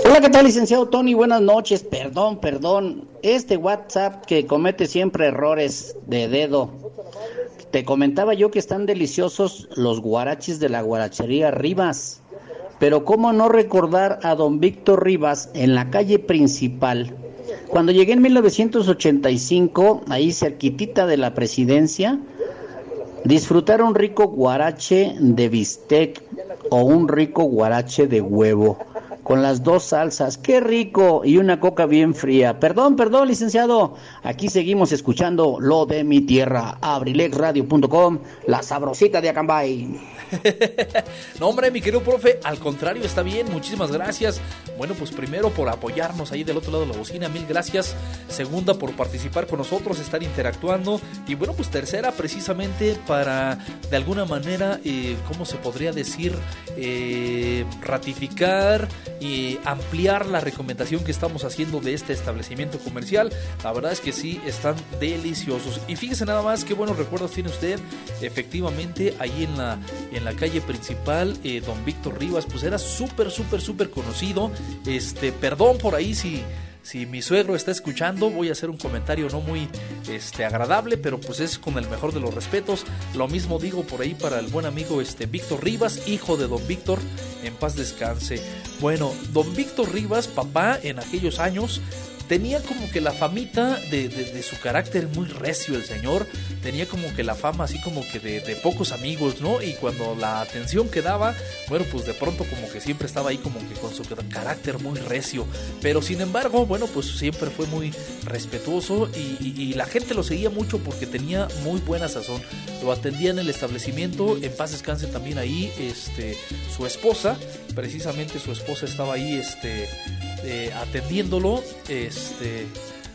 Hola, ¿qué tal, licenciado Tony? Buenas noches. Perdón, perdón. Este WhatsApp que comete siempre errores de dedo. Te comentaba yo que están deliciosos los guaraches de la guarachería Rivas. Pero cómo no recordar a don Víctor Rivas en la calle principal. Cuando llegué en 1985, ahí cerquitita de la presidencia, disfrutar un rico guarache de bistec o un rico guarache de huevo con las dos salsas. ¡Qué rico! Y una coca bien fría. Perdón, perdón, licenciado. Aquí seguimos escuchando lo de mi tierra. Abrilexradio.com, la sabrosita de Acambay. no, hombre, mi querido profe, al contrario, está bien, muchísimas gracias. Bueno, pues primero por apoyarnos ahí del otro lado de la bocina, mil gracias. Segunda, por participar con nosotros, estar interactuando. Y bueno, pues tercera, precisamente para, de alguna manera, eh, ¿cómo se podría decir? Eh, ratificar y ampliar la recomendación que estamos haciendo de este establecimiento comercial. La verdad es que sí, están deliciosos. Y fíjese nada más qué buenos recuerdos tiene usted. Efectivamente, ahí en la, en la calle principal, eh, don Víctor Rivas, pues era súper, súper, súper conocido. Este, perdón por ahí si si mi suegro está escuchando, voy a hacer un comentario no muy este, agradable, pero pues es con el mejor de los respetos. Lo mismo digo por ahí para el buen amigo este, Víctor Rivas, hijo de don Víctor, en paz descanse. Bueno, don Víctor Rivas, papá en aquellos años, tenía como que la famita de, de- su carácter muy recio el señor, tenía como que la fama así como que de, pocos amigos, ¿no? Y cuando la atención que daba, bueno, pues de pronto como que siempre estaba ahí como que con su carácter muy recio, pero sin embargo, bueno, pues siempre fue muy respetuoso y- y la gente lo seguía mucho porque tenía muy buena sazón, lo atendía en el establecimiento, en paz descanse también ahí, este, su esposa, precisamente su esposa estaba ahí, este, eh, atendiéndolo, este,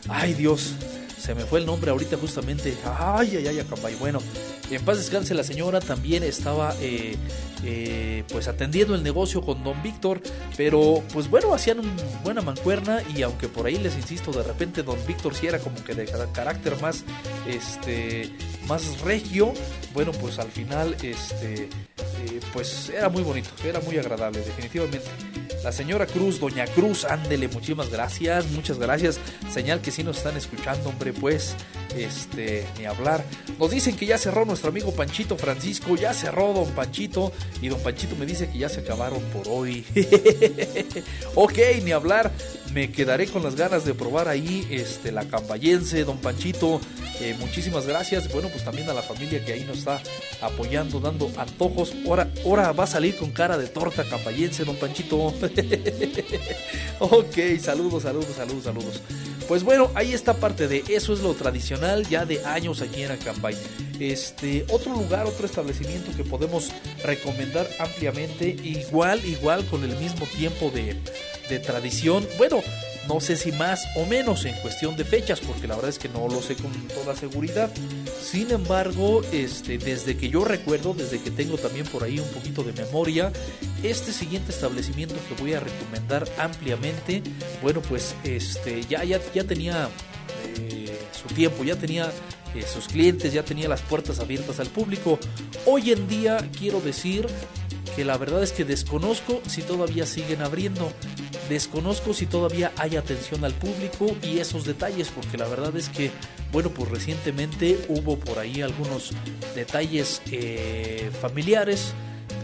ay Dios, se me fue el nombre ahorita justamente, ay, ay, ay, Acambay, bueno, en paz descanse la señora también estaba, eh, eh, pues atendiendo el negocio con don Víctor, pero pues bueno, hacían una buena mancuerna y aunque por ahí les insisto, de repente don Víctor sí era como que de ca- carácter más, este, más regio, bueno, pues al final, este, eh, pues era muy bonito, era muy agradable, definitivamente. La señora Cruz, doña Cruz, ándele, muchísimas gracias, muchas gracias. Señal que sí nos están escuchando, hombre, pues, este, ni hablar. Nos dicen que ya cerró nuestro amigo Panchito Francisco, ya cerró don Panchito, y don Panchito me dice que ya se acabaron por hoy. ok, ni hablar, me quedaré con las ganas de probar ahí, este, la cambayense, don Panchito. Eh, muchísimas gracias. Bueno, pues también a la familia que ahí nos está apoyando, dando antojos. Ahora, ahora va a salir con cara de torta cambayense, don Panchito. ok, saludos, saludos, saludos, saludos. Pues bueno, ahí está parte de eso es lo tradicional ya de años aquí en Acambay. Este, otro lugar, otro establecimiento que podemos recomendar ampliamente, igual, igual con el mismo tiempo de, tradición. Bueno, no sé si más o menos en cuestión de fechas, porque la verdad es que no lo sé con toda seguridad. Sin embargo, este, desde que yo recuerdo, desde que tengo también por ahí un poquito de memoria, este siguiente establecimiento que voy a recomendar ampliamente, bueno, pues este, ya, ya, ya tenía eh, su tiempo, ya tenía eh, sus clientes, ya tenía las puertas abiertas al público. Hoy en día quiero decir que la verdad es que desconozco si todavía siguen abriendo. Desconozco si todavía hay atención al público y esos detalles, porque la verdad es que, bueno, pues recientemente hubo por ahí algunos detalles eh, familiares,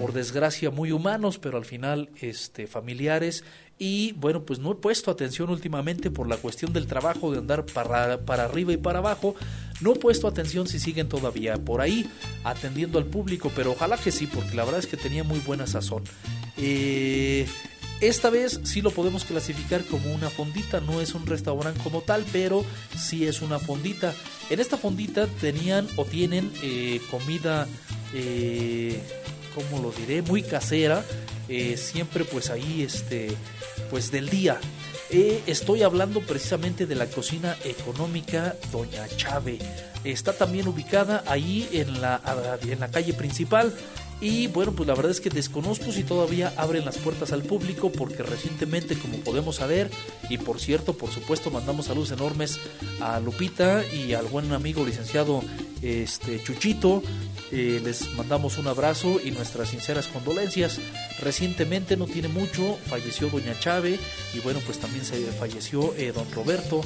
por desgracia muy humanos, pero al final este, familiares. Y bueno, pues no he puesto atención últimamente por la cuestión del trabajo, de andar para, para arriba y para abajo. No he puesto atención si siguen todavía por ahí atendiendo al público, pero ojalá que sí, porque la verdad es que tenía muy buena sazón. Eh, esta vez sí lo podemos clasificar como una fondita, no es un restaurante como tal, pero sí es una fondita. En esta fondita tenían o tienen eh, comida, eh, ¿cómo lo diré? Muy casera, eh, siempre pues ahí, este, pues del día. Eh, estoy hablando precisamente de la cocina económica Doña Chave. Está también ubicada ahí en la, en la calle principal. Y bueno, pues la verdad es que desconozco si todavía abren las puertas al público porque recientemente, como podemos saber, y por cierto, por supuesto, mandamos saludos enormes a Lupita y al buen amigo licenciado este Chuchito. Eh, les mandamos un abrazo y nuestras sinceras condolencias. Recientemente, no tiene mucho, falleció Doña Chave y bueno, pues también se falleció eh, Don Roberto.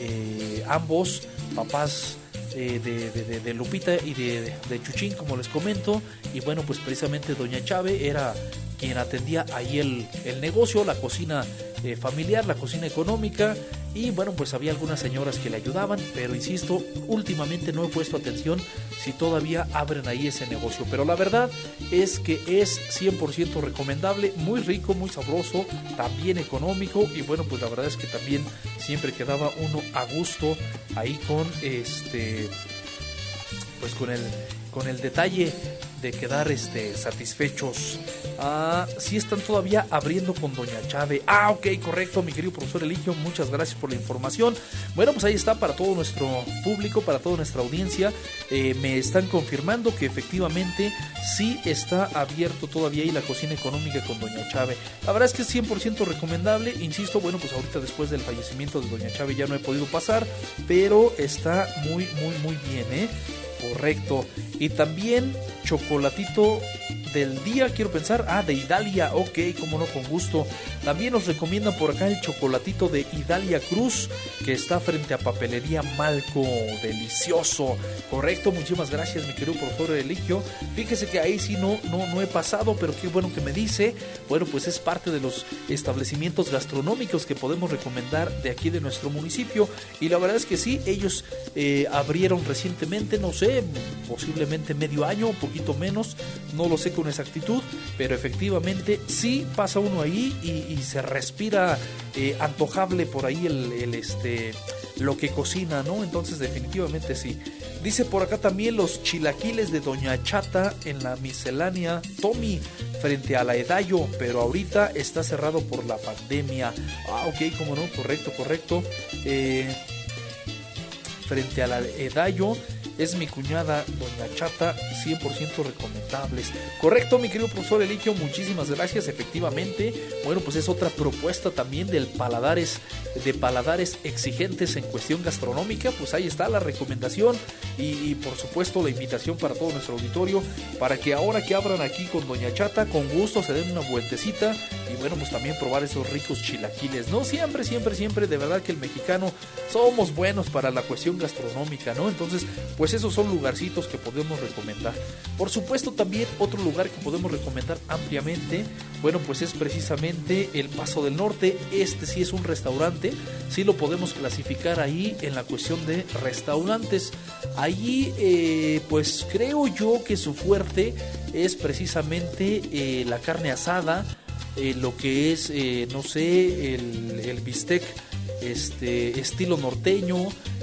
Eh, ambos papás de, de- Lupita y de, Chuchín, como les comento. Y bueno, pues precisamente Doña Chave era quien atendía ahí el, el negocio, la cocina eh, familiar, la cocina económica. Y bueno, pues había algunas señoras que le ayudaban, pero insisto, últimamente no he puesto atención si todavía abren ahí ese negocio. Pero la verdad es que es 100% recomendable, muy rico, muy sabroso, también económico. Y bueno, pues la verdad es que también siempre quedaba uno a gusto ahí con este pues con el con el detalle de quedar este satisfechos. Ah, sí están todavía abriendo con Doña Chave. Ah, ok, correcto, mi querido profesor Eligio, muchas gracias por la información. Bueno, pues ahí está para todo nuestro público, para toda nuestra audiencia. Eh, me están confirmando que efectivamente sí está abierto todavía ahí la cocina económica con Doña Chave. La verdad es que es 100% recomendable. Insisto, bueno, pues ahorita después del fallecimiento de Doña Chave ya no he podido pasar, pero está muy, muy, muy bien, ¿eh? Correcto. Y también chocolatito del día, quiero pensar. Ah, de Idalia, ok, como no, con gusto. También nos recomiendan por acá el chocolatito de Idalia Cruz, que está frente a Papelería Malco. Delicioso. Correcto, muchísimas gracias, mi querido profesor Eligio. Fíjese que ahí sí no, no, no he pasado, pero qué bueno que me dice. Bueno, pues es parte de los establecimientos gastronómicos que podemos recomendar de aquí de nuestro municipio. Y la verdad es que sí, ellos eh, abrieron recientemente, no sé, posiblemente medio año, un poquito menos, no lo sé con exactitud, pero efectivamente sí pasa uno ahí y, se respira eh, antojable por ahí el, este lo que cocina, ¿no? Entonces definitivamente sí. Dice por acá también los chilaquiles de Doña Chata en la miscelánea Tommy frente a la Edallo, pero ahorita está cerrado por la pandemia. Ah, ok, como no, correcto, correcto. Eh, frente a la Edallo es mi cuñada Doña Chata, 100% recomendables. Correcto, mi querido profesor Eligio, muchísimas gracias. Efectivamente, bueno, pues es otra propuesta también del paladares, de paladares exigentes en cuestión gastronómica. Pues ahí está la recomendación y, y por supuesto la invitación para todo nuestro auditorio para que ahora que abran aquí con Doña Chata, con gusto se den una vueltecita y bueno, pues también probar esos ricos chilaquiles. No siempre, siempre, siempre, de verdad que el mexicano somos buenos para la cuestión gastronómica, ¿no? Entonces, pues esos son lugarcitos que podemos recomendar. Por supuesto, también otro lugar que podemos recomendar ampliamente, bueno, pues es precisamente el Paso del Norte. Este sí es un restaurante, sí lo podemos clasificar ahí en la cuestión de restaurantes. Allí, eh, pues creo yo que su fuerte es precisamente eh, la carne asada, eh, lo que es, no sé, el, el bistec este, estilo norteño,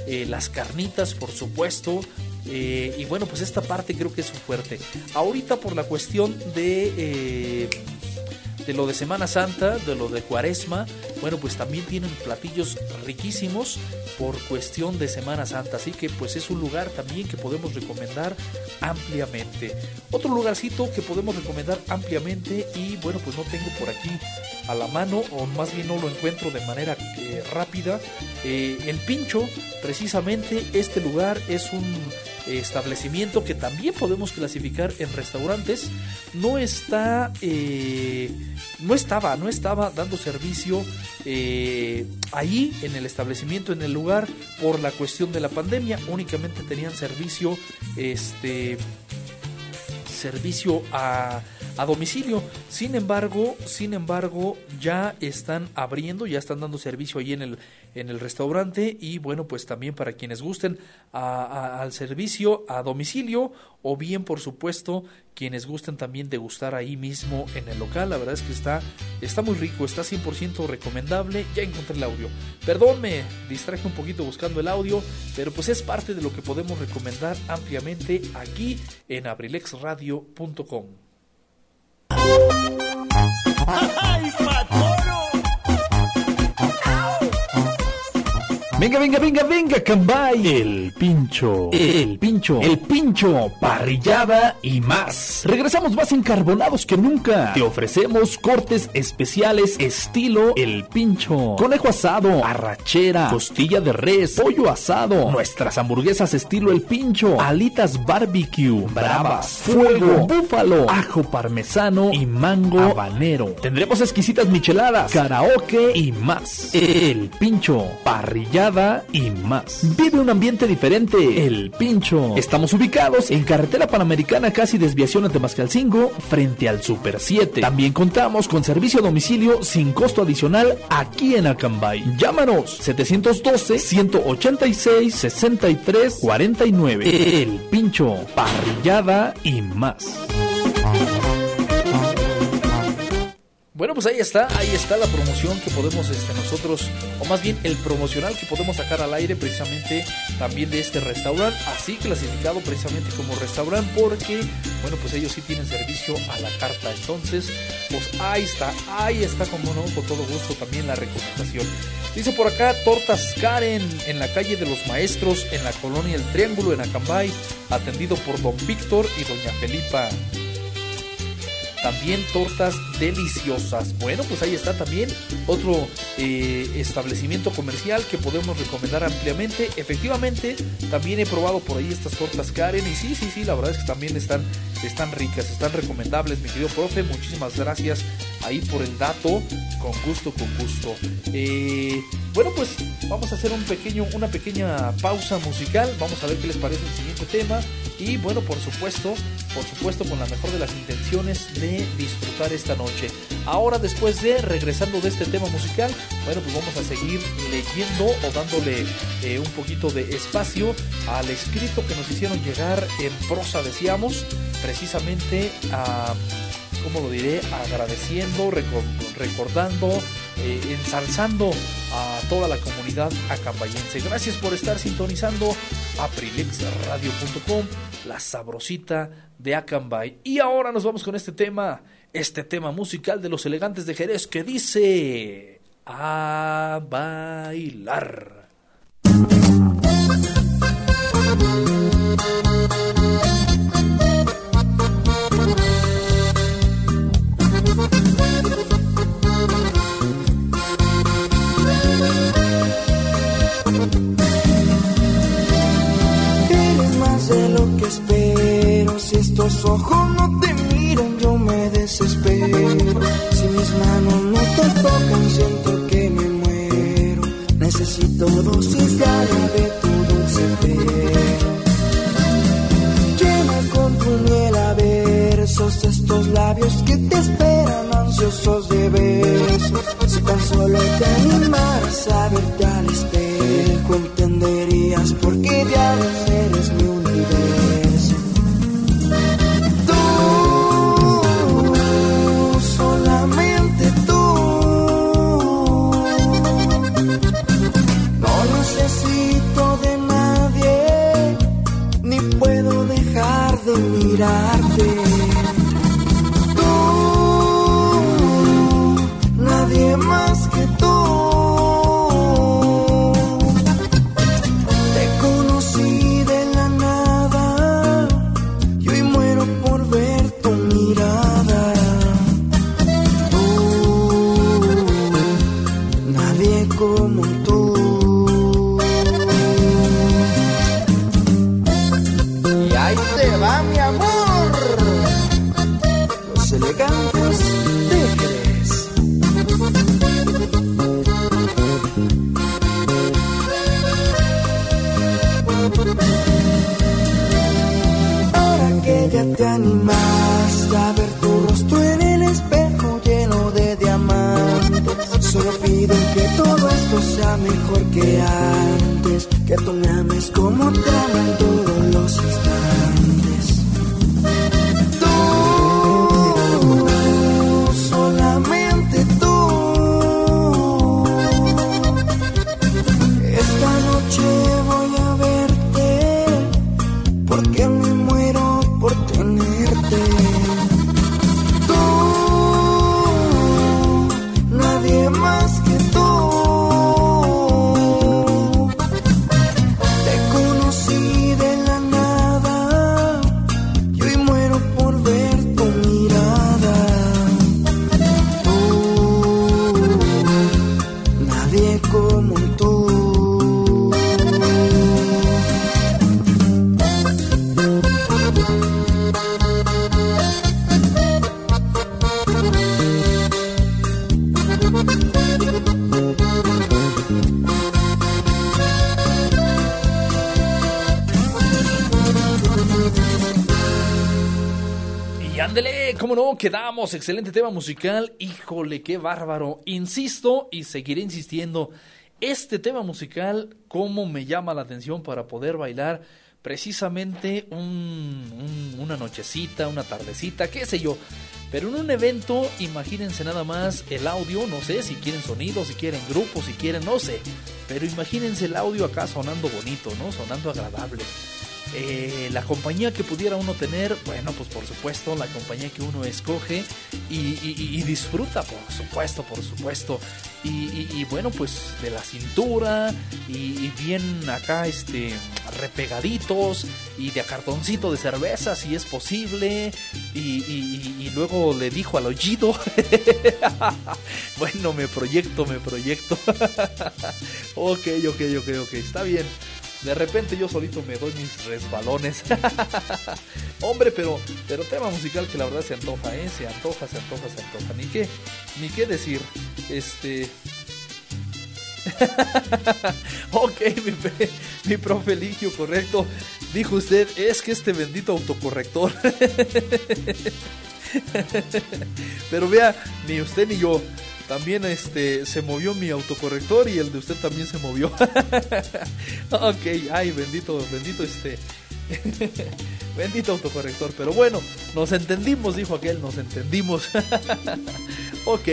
eh, las carnitas, por supuesto. eh, y bueno, pues esta parte creo que es su fuerte. Ahorita por la cuestión de, eh, de lo de Semana Santa, de lo de Cuaresma, bueno, pues también tienen platillos riquísimos por cuestión de Semana Santa. Así que pues es un lugar también que podemos recomendar ampliamente. Otro lugarcito que podemos recomendar ampliamente y bueno, pues no tengo por aquí a la mano o más bien no lo encuentro de manera eh, rápida. Eh, el Pincho, precisamente este lugar es un establecimiento que también podemos clasificar en restaurantes. No está, eh, no estaba, no estaba dando servicio eh, ahí en el establecimiento, en el lugar, por la cuestión de la pandemia. Únicamente tenían servicio, este, servicio a a domicilio. Sin embargo, sin embargo, ya están abriendo, ya están dando servicio ahí en el, en el restaurante y bueno, pues también para quienes gusten al servicio a domicilio o bien, por supuesto, quienes gusten también degustar ahí mismo en el local. La verdad es que está, está muy rico, está 100% recomendable. Ya encontré el audio. Perdón, me distraje un poquito buscando el audio, pero pues es parte de lo que podemos recomendar ampliamente aquí en abrilexradio.com. ¡Ay, patrón! Venga, venga, venga, venga, Cambay. El pincho. El pincho. El pincho. Parrillada y más. Regresamos más encarbonados que nunca. Te ofrecemos cortes especiales estilo El pincho. Conejo asado, arrachera, costilla de res, pollo asado. Nuestras hamburguesas estilo El pincho. Alitas barbecue, bravas, fuego, búfalo, ajo parmesano y mango habanero. Tendremos exquisitas micheladas, karaoke y más. El pincho, parrillada y más. Vive un ambiente diferente. El pincho. Estamos ubicados en carretera panamericana casi desviación a Temascalcingo frente al Super 7. También contamos con servicio a domicilio sin costo adicional aquí en Acambay. Llámanos 712 186 63 49. El pincho, parrillada y más. Bueno, pues ahí está, ahí está la promoción que podemos este, nosotros, o más bien el promocional que podemos sacar al aire precisamente también de este restaurante, así clasificado precisamente como restaurante porque, bueno, pues ellos sí tienen servicio a la carta. Entonces, pues ahí está, ahí está como no, con todo gusto también la recomendación. Dice por acá, Tortas Karen en la calle de los Maestros, en la colonia El Triángulo, en Acambay, atendido por don Víctor y doña Felipa. También tortas deliciosas. Bueno, pues ahí está también otro eh, establecimiento comercial que podemos recomendar ampliamente. Efectivamente, también he probado por ahí estas tortas Karen y sí, sí, sí, la verdad es que también están, están ricas, están recomendables, mi querido profe. Muchísimas gracias ahí por el dato. Con gusto, con gusto. Eh, bueno, pues vamos a hacer un pequeño, una pequeña pausa musical. Vamos a ver qué les parece el siguiente tema. Y bueno, por supuesto, por supuesto, con la mejor de las intenciones de disfrutar esta noche. Ahora, después de regresando de este tema musical, bueno, pues vamos a seguir leyendo o dándole eh, un poquito de espacio al escrito que nos hicieron llegar en prosa, decíamos, precisamente a ¿cómo lo diré? Agradeciendo, recor- recordando, eh, ensalzando a toda la comunidad acambayense. Gracias por estar sintonizando aprilexradio.com, la sabrosita de Acambay. Y ahora nos vamos con este tema, este tema musical de los elegantes de Jerez que dice a bailar. Eres más de lo que espero. Si estos ojos no te miran, yo me desespero. Si mis manos no te tocan, siento que me muero. Necesito dosis diarias de tu dulce pelo. Llena con tu miel a versos estos labios que te esperan ansiosos de besos. Si tan solo te animaras a verte al espejo, entenderías por qué diablos de quedamos, excelente tema musical, híjole, qué bárbaro. Insisto y seguiré insistiendo, este tema musical, cómo me llama la atención para poder bailar precisamente un- un- una nochecita, una tardecita, qué sé yo. Pero en un evento, imagínense nada más el audio, no sé si quieren sonido, si quieren grupo, si quieren, no sé. Pero imagínense el audio acá sonando bonito, ¿no? Sonando agradable. Eh, la compañía que pudiera uno tener, bueno, pues por supuesto, la compañía que uno escoge y, disfruta, por supuesto, por supuesto. Y, bueno, pues de la cintura y, bien acá, este, repegaditos y de a cartoncito de cerveza, si es posible. Y, luego le dijo al oído, bueno, me proyecto, me proyecto. ok, ok, ok, ok, está bien. De repente yo solito me doy mis resbalones. Hombre, pero, pero tema musical que la verdad se antoja, ¿eh? Se antoja, se antoja, se antoja. Ni qué, ni qué decir. Este... ok, mi, mi profe Eligio, correcto. Dijo usted, es que este bendito autocorrector. Pero vea, ni usted ni yo. También este se movió mi autocorrector y el de usted también se movió. ok, ay, bendito, bendito este. bendito autocorrector. Pero bueno, nos entendimos, dijo aquel, nos entendimos. ok.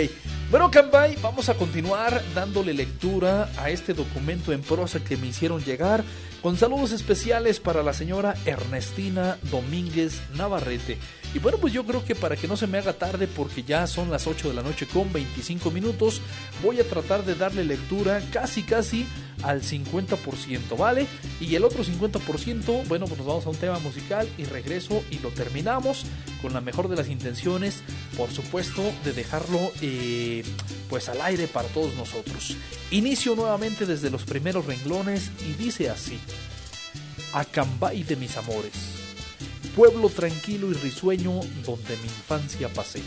Bueno, Cambay, vamos a continuar dándole lectura a este documento en prosa que me hicieron llegar, con saludos especiales para la señora Ernestina Domínguez Navarrete. Y bueno, pues yo creo que para que no se me haga tarde, porque ya son las 8 de la noche con 25 minutos, voy a tratar de darle lectura casi casi al 50%, ¿vale? Y el otro 50%, bueno, pues nos vamos a un tema musical y regreso y lo terminamos con la mejor de las intenciones, por supuesto, de dejarlo eh, pues al aire para todos nosotros. Inicio nuevamente desde los primeros renglones y dice así: Acambay de mis amores, pueblo tranquilo y risueño donde mi infancia pasé.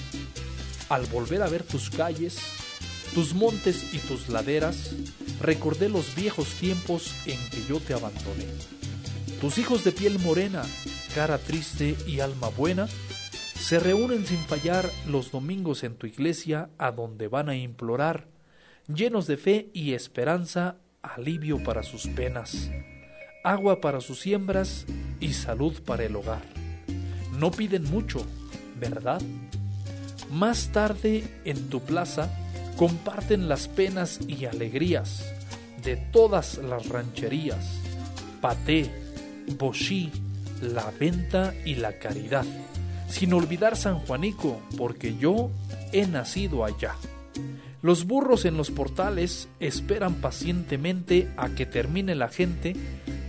Al volver a ver tus calles, tus montes y tus laderas, recordé los viejos tiempos en que yo te abandoné. Tus hijos de piel morena, cara triste y alma buena, se reúnen sin fallar los domingos en tu iglesia a donde van a implorar, llenos de fe y esperanza, alivio para sus penas, agua para sus siembras y salud para el hogar. No piden mucho, ¿verdad? Más tarde en tu plaza comparten las penas y alegrías de todas las rancherías, paté, bochí, la venta y la caridad, sin olvidar San Juanico, porque yo he nacido allá. Los burros en los portales esperan pacientemente a que termine la gente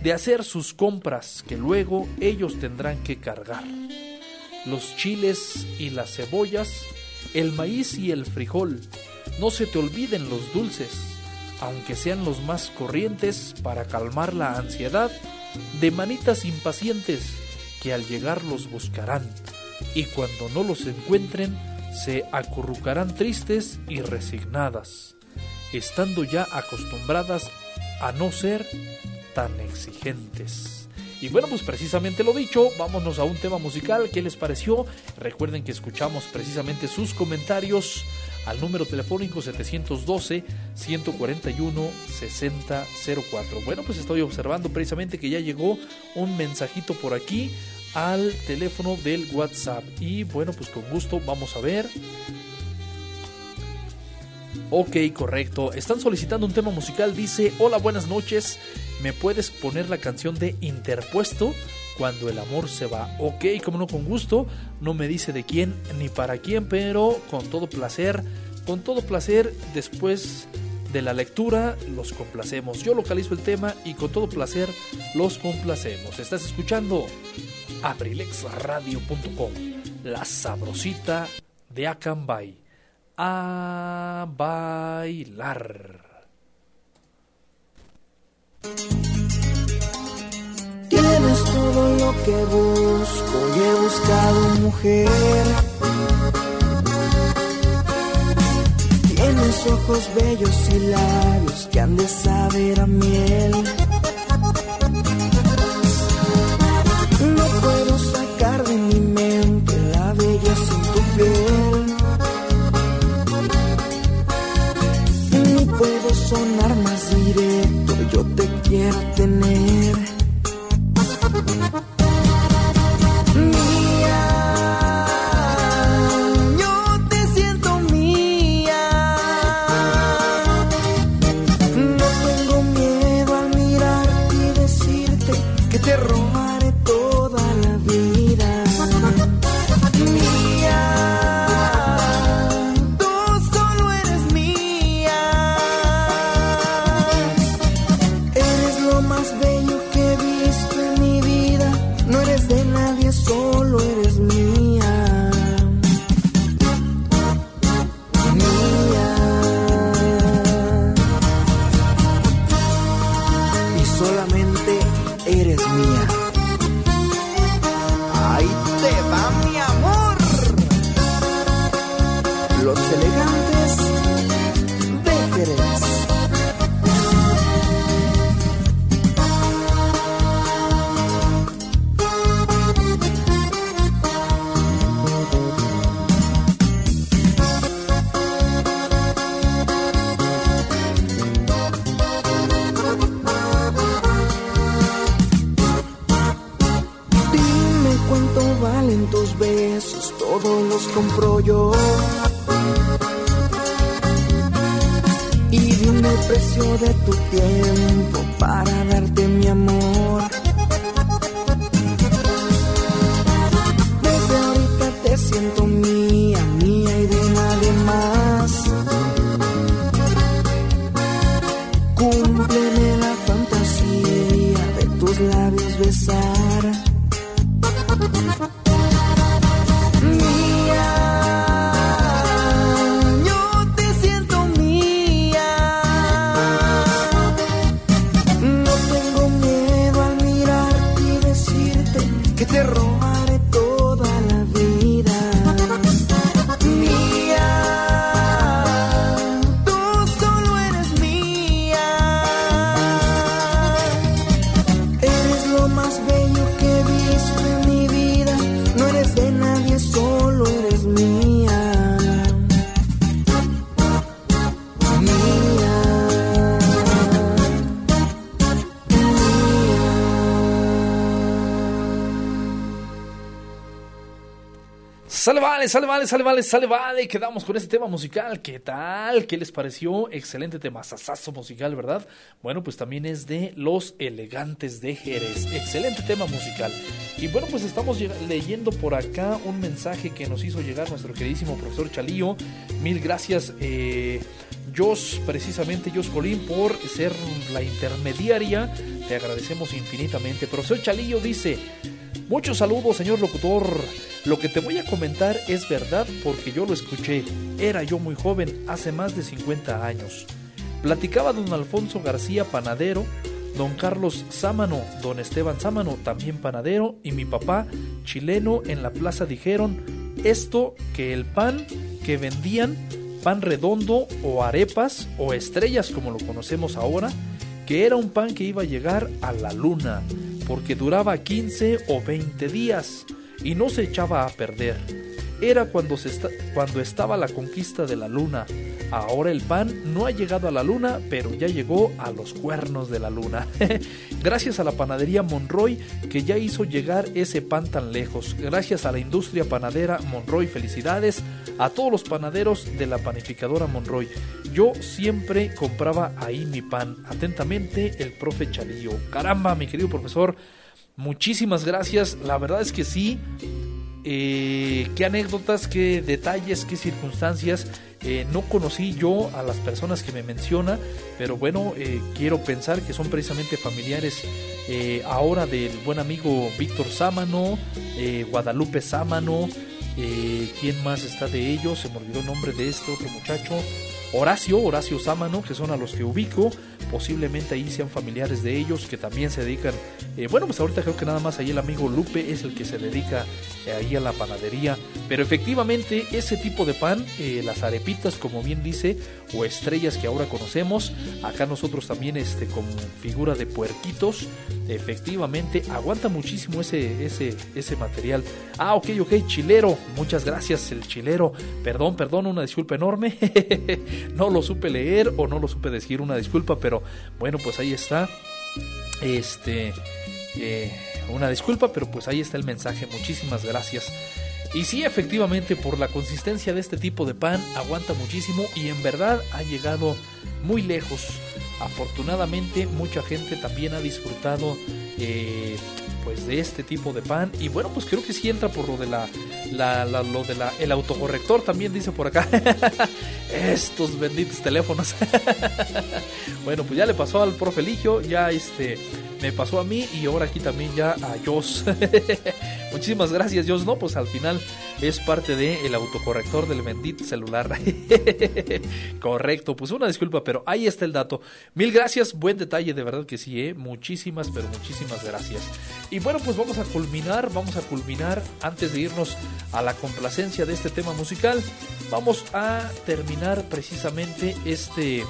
de hacer sus compras que luego ellos tendrán que cargar. Los chiles y las cebollas, el maíz y el frijol, no se te olviden los dulces, aunque sean los más corrientes para calmar la ansiedad de manitas impacientes que al llegar los buscarán y cuando no los encuentren se acurrucarán tristes y resignadas, estando ya acostumbradas a no ser tan exigentes. Y bueno, pues precisamente lo dicho, vámonos a un tema musical. ¿Qué les pareció? Recuerden que escuchamos precisamente sus comentarios al número telefónico 712-141-6004. Bueno, pues estoy observando precisamente que ya llegó un mensajito por aquí al teléfono del WhatsApp. Y bueno, pues con gusto vamos a ver. Ok, correcto. Están solicitando un tema musical. Dice, hola, buenas noches. ¿Me puedes poner la canción de Interpuesto? Cuando el amor se va. Ok, como no, con gusto. No me dice de quién ni para quién, pero con todo placer. Con todo placer, después de la lectura, los complacemos. Yo localizo el tema y con todo placer los complacemos. Estás escuchando abrilexradio.com, la sabrosita de Acambay. A bailar. Tienes todo lo que busco y he buscado mujer. Tienes ojos bellos y labios que han de saber a miel. Vale, sale vale, sale vale, sale vale. Quedamos con este tema musical. ¿Qué tal? ¿Qué les pareció? Excelente tema, sasazo musical, ¿verdad? Bueno, pues también es de Los Elegantes de Jerez. Excelente tema musical. Y bueno, pues estamos leyendo por acá un mensaje que nos hizo llegar nuestro queridísimo profesor Chalío. Mil gracias, eh, Jos, precisamente Jos Colín, por ser la intermediaria. Te agradecemos infinitamente. Profesor Chalillo dice. Muchos saludos, señor locutor. Lo que te voy a comentar es verdad porque yo lo escuché. Era yo muy joven, hace más de 50 años. Platicaba don Alfonso García, panadero, don Carlos Sámano, don Esteban Sámano, también panadero, y mi papá, chileno, en la plaza dijeron esto que el pan que vendían, pan redondo o arepas o estrellas como lo conocemos ahora, que era un pan que iba a llegar a la luna, porque duraba 15 o 20 días y no se echaba a perder. Era cuando, estaba la conquista de la luna. Ahora el pan no ha llegado a la luna, pero ya llegó a los cuernos de la luna. Gracias a la panadería Monroy que ya hizo llegar ese pan tan lejos. Gracias a la industria panadera Monroy, felicidades a todos los panaderos de la panificadora Monroy. Yo siempre compraba ahí mi pan. Atentamente, el profe Chalillo. Caramba, mi querido profesor, muchísimas gracias. La verdad es que sí. Eh, qué anécdotas, qué detalles, qué circunstancias. Eh, no conocí yo a las personas que me menciona, pero bueno, eh, quiero pensar que son precisamente familiares ahora del buen amigo Víctor Sámano, Guadalupe Sámano. ¿Quién más está de ellos? Se me olvidó el nombre de este otro muchacho. Horacio, Horacio Sámano, que son a los que ubico, posiblemente ahí sean familiares de ellos, que también se dedican, eh, bueno, pues ahorita creo que nada más ahí el amigo Lupe es el que se dedica eh, ahí a la panadería, pero efectivamente ese tipo de pan, eh, las arepitas, como bien dice, o estrellas que ahora conocemos, acá nosotros también este, como figura de puerquitos, efectivamente aguanta muchísimo ese, ese, ese material. Ah, ok, ok, chilero, muchas gracias el chilero, perdón, perdón, una disculpa enorme. no lo supe leer o no lo supe decir, una disculpa, pero bueno, pues ahí está. Este, eh, una disculpa, pero pues ahí está el mensaje. Muchísimas gracias. Y sí, efectivamente, por la consistencia de este tipo de pan, aguanta muchísimo y en verdad ha llegado muy lejos. Afortunadamente, mucha gente también ha disfrutado eh, pues de este tipo de pan. Y bueno, pues creo que sí entra por lo de la, la- lo de la, el autocorrector también dice por acá. Estos benditos teléfonos. bueno, pues ya le pasó al profe Ligio, ya este me pasó a mí y ahora aquí también ya a Jos. Muchísimas gracias, Jos. No, pues al final es parte del el autocorrector del bendito celular. Correcto, pues una disculpa, pero ahí está el dato. Mil gracias, buen detalle, de verdad que sí, ¿eh? Muchísimas, pero muchísimas gracias. Y bueno, pues vamos a culminar, vamos a culminar antes de irnos a la complacencia de este tema musical. Vamos a terminar precisamente este,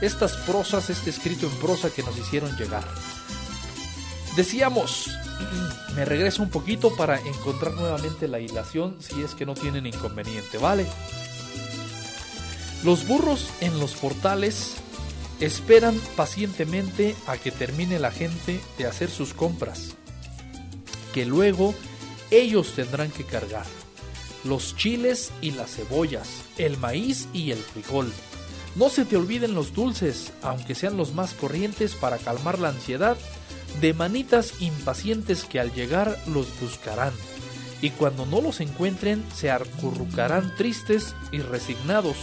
estas prosas, este escrito en prosa que nos hicieron llegar. Decíamos, me regreso un poquito para encontrar nuevamente la hilación si es que no tienen inconveniente, ¿vale? Los burros en los portales esperan pacientemente a que termine la gente de hacer sus compras, que luego ellos tendrán que cargar los chiles y las cebollas, el maíz y el frijol. No se te olviden los dulces, aunque sean los más corrientes para calmar la ansiedad de manitas impacientes que al llegar los buscarán y cuando no los encuentren se acurrucarán tristes y resignados,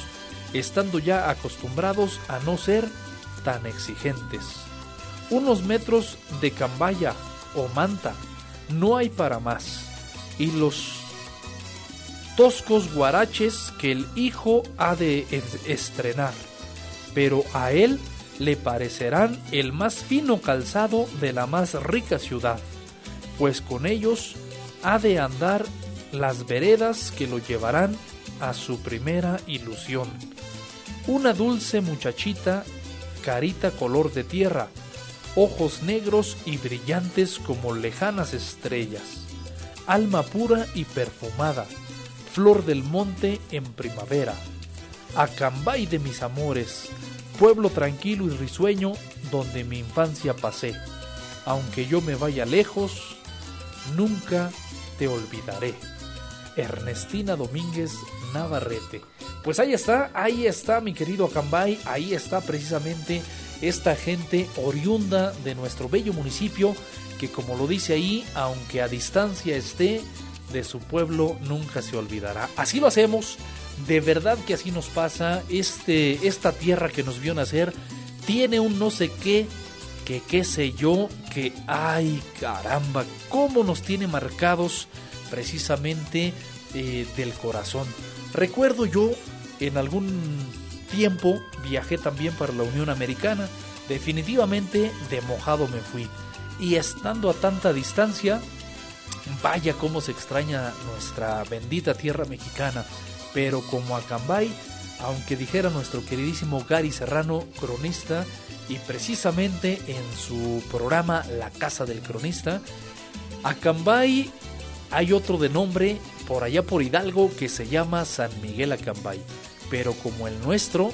estando ya acostumbrados a no ser tan exigentes. Unos metros de cambaya o manta, no hay para más, y los toscos guaraches que el hijo ha de estrenar, pero a él le parecerán el más fino calzado de la más rica ciudad, pues con ellos ha de andar las veredas que lo llevarán a su primera ilusión. Una dulce muchachita, carita color de tierra, ojos negros y brillantes como lejanas estrellas, alma pura y perfumada, flor del monte en primavera, Acambay de mis amores, pueblo tranquilo y risueño donde mi infancia pasé. Aunque yo me vaya lejos, nunca te olvidaré. Ernestina Domínguez Navarrete. Pues ahí está, ahí está mi querido Acambay, ahí está precisamente esta gente oriunda de nuestro bello municipio que como lo dice ahí, aunque a distancia esté, de su pueblo nunca se olvidará. Así lo hacemos, de verdad que así nos pasa. Este, esta tierra que nos vio nacer tiene un no sé qué, que qué sé yo, que ay caramba, cómo nos tiene marcados precisamente eh, del corazón. Recuerdo yo en algún tiempo viajé también para la Unión Americana. Definitivamente de mojado me fui. Y estando a tanta distancia, Vaya cómo se extraña nuestra bendita tierra mexicana. Pero como Acambay, aunque dijera nuestro queridísimo Gary Serrano, cronista, y precisamente en su programa La Casa del Cronista, Acambay hay otro de nombre por allá por Hidalgo que se llama San Miguel Acambay. Pero como el nuestro,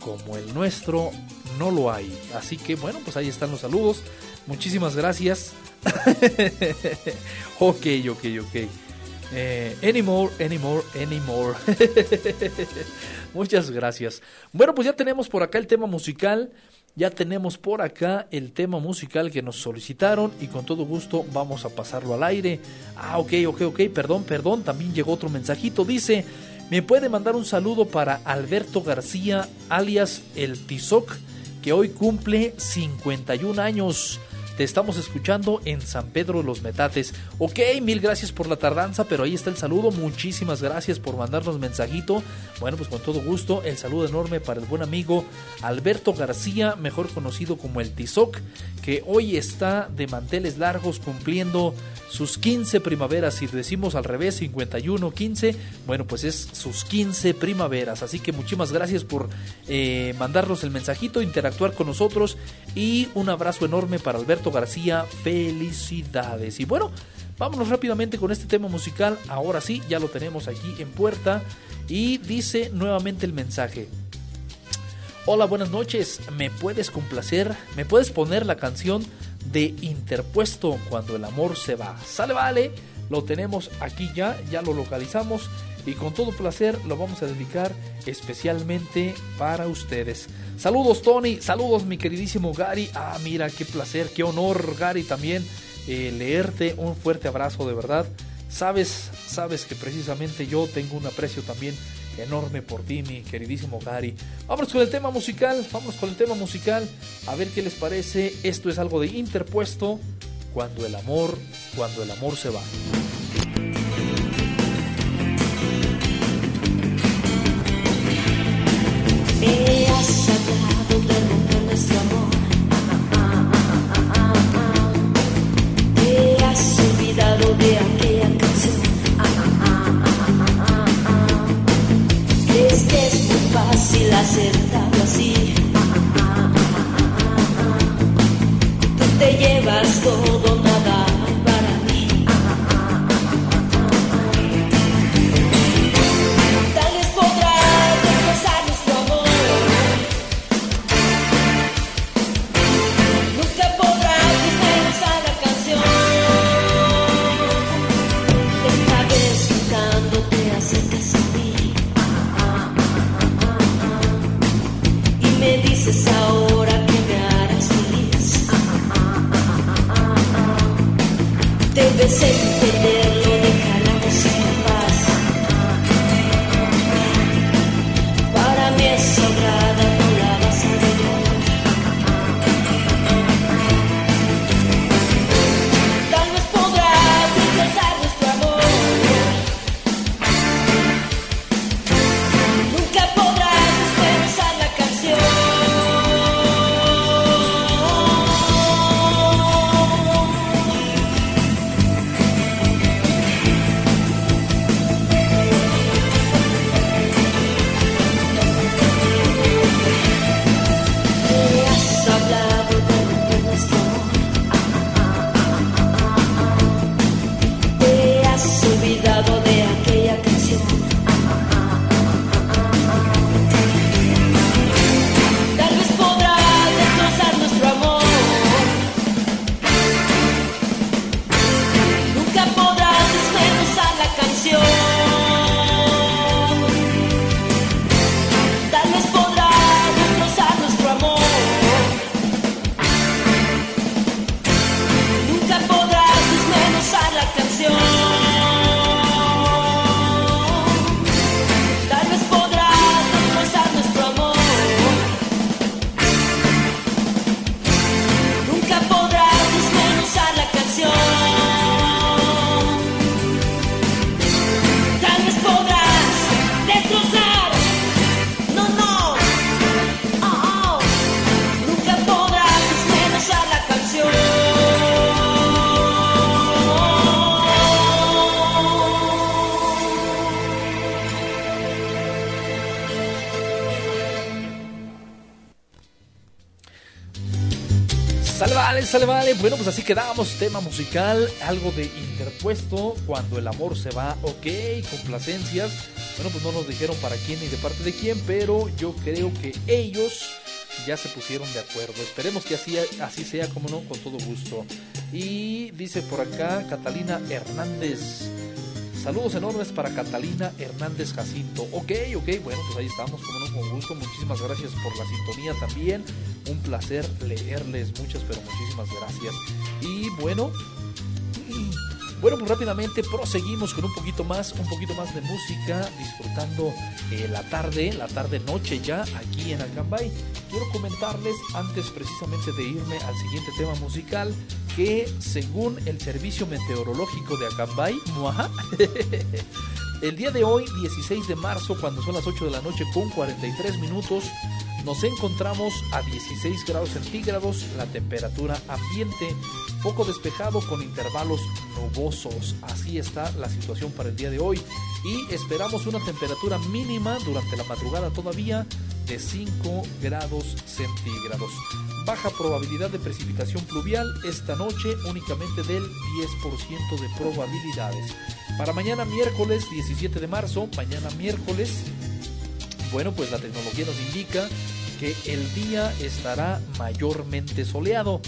como el nuestro, no lo hay. Así que bueno, pues ahí están los saludos. Muchísimas gracias. ok, ok, ok. Eh, anymore, anymore, anymore. Muchas gracias. Bueno, pues ya tenemos por acá el tema musical. Ya tenemos por acá el tema musical que nos solicitaron y con todo gusto vamos a pasarlo al aire. Ah, ok, ok, ok, perdón, perdón. También llegó otro mensajito. Dice, me puede mandar un saludo para Alberto García, alias El Tizoc, que hoy cumple 51 años. Te estamos escuchando en San Pedro los Metates. Ok, mil gracias por la tardanza, pero ahí está el saludo. Muchísimas gracias por mandarnos mensajito. Bueno, pues con todo gusto, el saludo enorme para el buen amigo Alberto García, mejor conocido como el Tizoc, que hoy está de manteles largos cumpliendo sus 15 primaveras. Si decimos al revés, 51, 15, bueno, pues es sus 15 primaveras. Así que muchísimas gracias por eh, mandarnos el mensajito, interactuar con nosotros y un abrazo enorme para Alberto García. Felicidades. Y bueno, vámonos rápidamente con este tema musical. Ahora sí, ya lo tenemos aquí en puerta. Y dice nuevamente el mensaje. Hola, buenas noches. ¿Me puedes complacer? ¿Me puedes poner la canción de Interpuesto cuando el amor se va? Sale, vale. Lo tenemos aquí ya, ya lo localizamos y con todo placer lo vamos a dedicar especialmente para ustedes. Saludos Tony, saludos mi queridísimo Gary. Ah, mira, qué placer, qué honor Gary también eh, leerte. Un fuerte abrazo de verdad. Sabes, sabes que precisamente yo tengo un aprecio también enorme por ti, mi queridísimo Gary. Vámonos con el tema musical, vámonos con el tema musical, a ver qué les parece. Esto es algo de interpuesto, cuando el amor, cuando el amor se va. Me has hablado de romper nuestro amor. Te has olvidado de aquella canción. Es que es muy fácil acertarlo así. Te llevas todo, Debes Bueno, pues así quedamos. Tema musical, algo de interpuesto. Cuando el amor se va, ok, complacencias. Bueno, pues no nos dijeron para quién ni de parte de quién, pero yo creo que ellos ya se pusieron de acuerdo. Esperemos que así, así sea, como no, con todo gusto. Y dice por acá Catalina Hernández. Saludos enormes para Catalina Hernández Jacinto. Ok, ok, bueno, pues ahí estamos, como no, con gusto. Muchísimas gracias por la sintonía también. Un placer leerles muchas, pero muchísimas gracias. Y bueno, bueno, pues rápidamente proseguimos con un poquito más, un poquito más de música, disfrutando eh, la tarde, la tarde noche ya aquí en Acambay. Quiero comentarles antes precisamente de irme al siguiente tema musical que según el servicio meteorológico de Acambay, el día de hoy, 16 de marzo, cuando son las 8 de la noche con 43 minutos, nos encontramos a 16 grados centígrados, la temperatura ambiente poco despejado con intervalos nubosos. Así está la situación para el día de hoy y esperamos una temperatura mínima durante la madrugada todavía de 5 grados centígrados. Baja probabilidad de precipitación pluvial esta noche únicamente del 10% de probabilidades. Para mañana miércoles 17 de marzo, mañana miércoles bueno, pues la tecnología nos indica que el día estará mayormente soleado.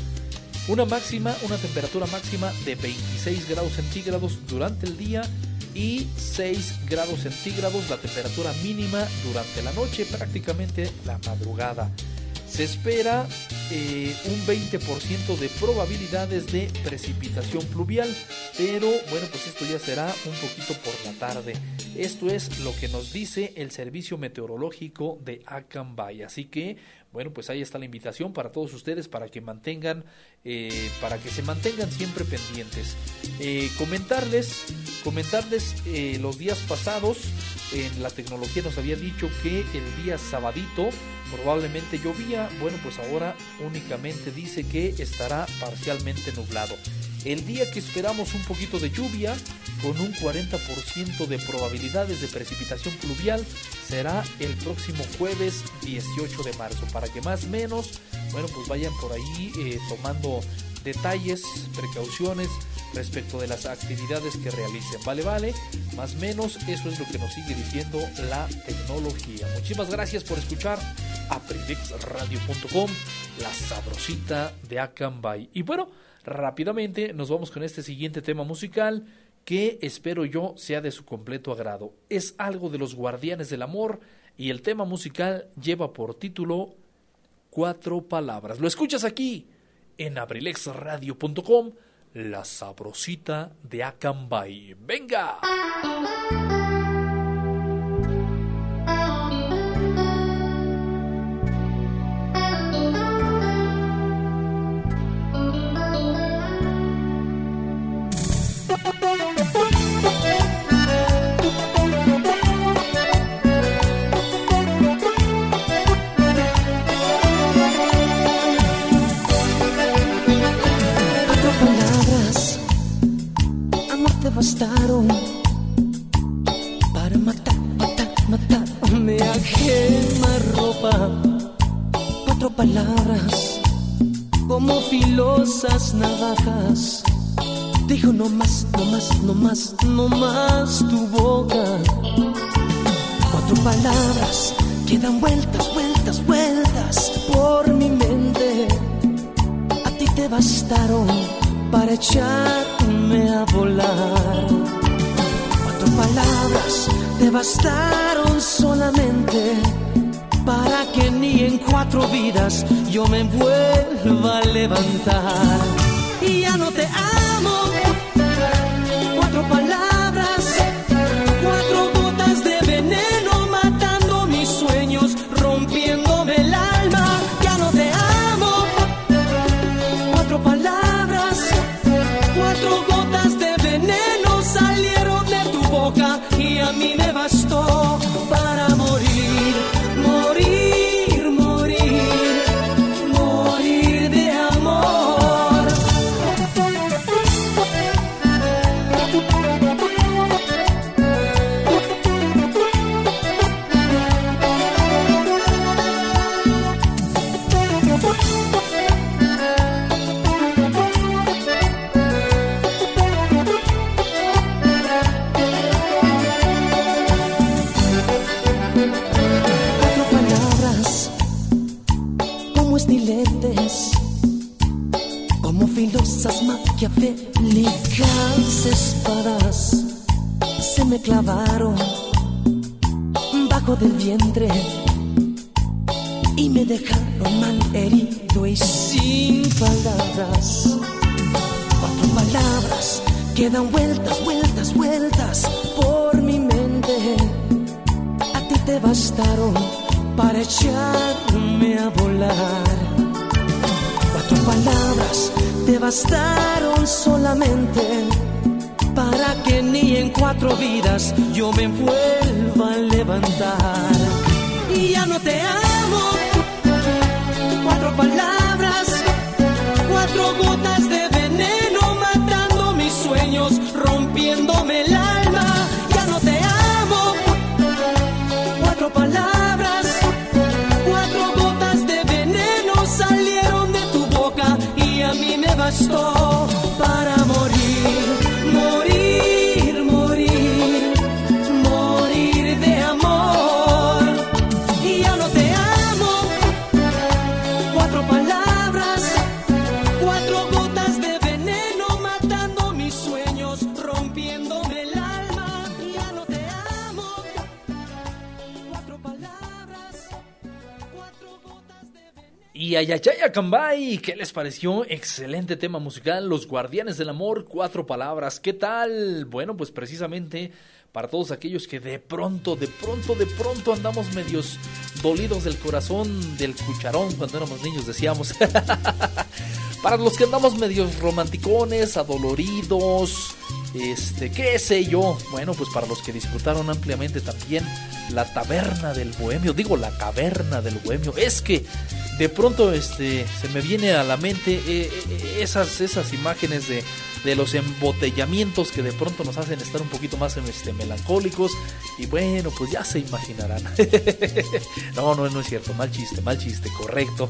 Una máxima, una temperatura máxima de 26 grados centígrados durante el día y 6 grados centígrados la temperatura mínima durante la noche, prácticamente la madrugada. Se espera eh, un 20% de probabilidades de precipitación pluvial, pero bueno, pues esto ya será un poquito por la tarde. Esto es lo que nos dice el Servicio Meteorológico de Acambay. Así que, bueno, pues ahí está la invitación para todos ustedes para que mantengan, eh, para que se mantengan siempre pendientes. Eh, comentarles, comentarles eh, los días pasados en la tecnología nos había dicho que el día sabadito probablemente llovía. Bueno, pues ahora únicamente dice que estará parcialmente nublado. El día que esperamos un poquito de lluvia, con un 40% de probabilidades de precipitación pluvial, será el próximo jueves 18 de marzo. Para que más menos, bueno, pues vayan por ahí eh, tomando detalles, precauciones respecto de las actividades que realicen. Vale, vale, más menos eso es lo que nos sigue diciendo la tecnología. Muchísimas gracias por escuchar aprilexradio.com, la sabrosita de Acambay. Y bueno, rápidamente nos vamos con este siguiente tema musical que espero yo sea de su completo agrado. Es algo de los guardianes del amor y el tema musical lleva por título Cuatro Palabras. Lo escuchas aquí en abrilexradio.com, la sabrosita de Acambay. ¡Venga! Bastaron para matar, matar, matarme a quemarropa. Cuatro palabras, como filosas navajas. Dijo no más, no más, no más, no más tu boca. Cuatro palabras que dan vueltas, vueltas, vueltas por mi mente a ti te bastaron para a volar. Cuatro palabras te bastaron solamente para que ni en cuatro vidas yo me vuelva a levantar. Y ya no te amo. Clavaron bajo del vientre y me dejaron mal herido y sin palabras. Cuatro palabras que dan vueltas, vueltas, vueltas por mi mente a ti te bastaron para echarme a volar. Cuatro palabras te bastaron solamente cuatro vidas yo me vuelva a levantar. Y ya no te amo. Cuatro palabras, cuatro gotas de veneno matando mis sueños, rompiéndome el alma. Ya no te amo cuatro palabras, cuatro gotas de veneno salieron de tu boca y a mí me bastó Y Cambay, ¿qué les pareció? Excelente tema musical, Los Guardianes del Amor, cuatro palabras. ¿Qué tal? Bueno, pues precisamente para todos aquellos que de pronto, de pronto, de pronto andamos medios dolidos del corazón, del cucharón, cuando éramos niños decíamos. para los que andamos medios romanticones, adoloridos, este, qué sé yo. Bueno, pues para los que disfrutaron ampliamente también la taberna del bohemio, digo la caverna del bohemio, es que de pronto este se me viene a la mente eh, eh, esas esas imágenes de, de los embotellamientos que de pronto nos hacen estar un poquito más este, melancólicos. Y bueno pues ya se imaginarán. No no no es cierto. Mal chiste mal chiste correcto.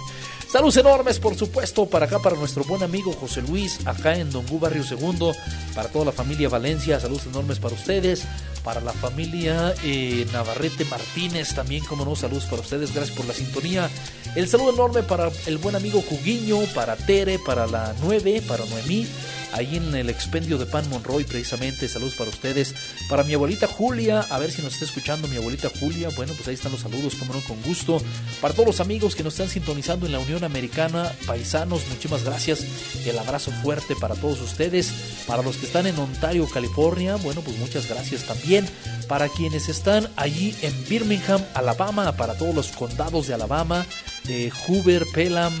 Saludos enormes por supuesto para acá para nuestro buen amigo José Luis acá en Dongú Barrio Segundo. Para toda la familia Valencia saludos enormes para ustedes. Para la familia eh, Navarrete Martínez también como no saludos para ustedes gracias por la sintonía. El saludo enorme para el buen amigo Juguiño, para Tere, para la 9, para Noemí, ahí en el expendio de Pan Monroy precisamente, saludos para ustedes, para mi abuelita Julia, a ver si nos está escuchando mi abuelita Julia, bueno pues ahí están los saludos, como no, con gusto, para todos los amigos que nos están sintonizando en la Unión Americana, paisanos, muchísimas gracias, el abrazo fuerte para todos ustedes, para los que están en Ontario, California, bueno pues muchas gracias también, para quienes están allí en Birmingham, Alabama, para todos los condados de Alabama, de Hoover, Pelham,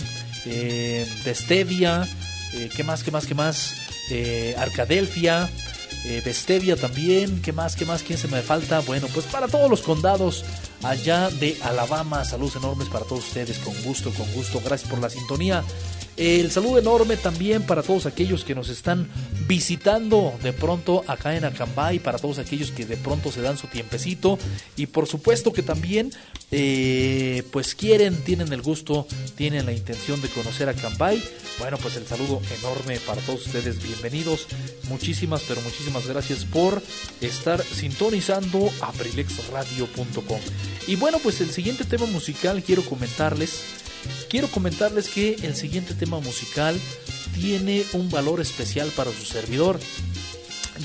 eh, Vestavia, eh, ¿qué más, qué más, qué más? Eh, Arcadelphia, eh, también, ¿qué más, qué más? ¿Quién se me falta? Bueno, pues para todos los condados allá de Alabama, saludos enormes para todos ustedes, con gusto, con gusto, gracias por la sintonía. El saludo enorme también para todos aquellos que nos están visitando de pronto acá en Acambay, para todos aquellos que de pronto se dan su tiempecito y por supuesto que también eh, pues quieren, tienen el gusto, tienen la intención de conocer Acambay. Bueno, pues el saludo enorme para todos ustedes, bienvenidos, muchísimas pero muchísimas gracias por estar sintonizando abrilexradio.com. Y bueno, pues el siguiente tema musical quiero comentarles quiero comentarles que el siguiente tema musical tiene un valor especial para su servidor.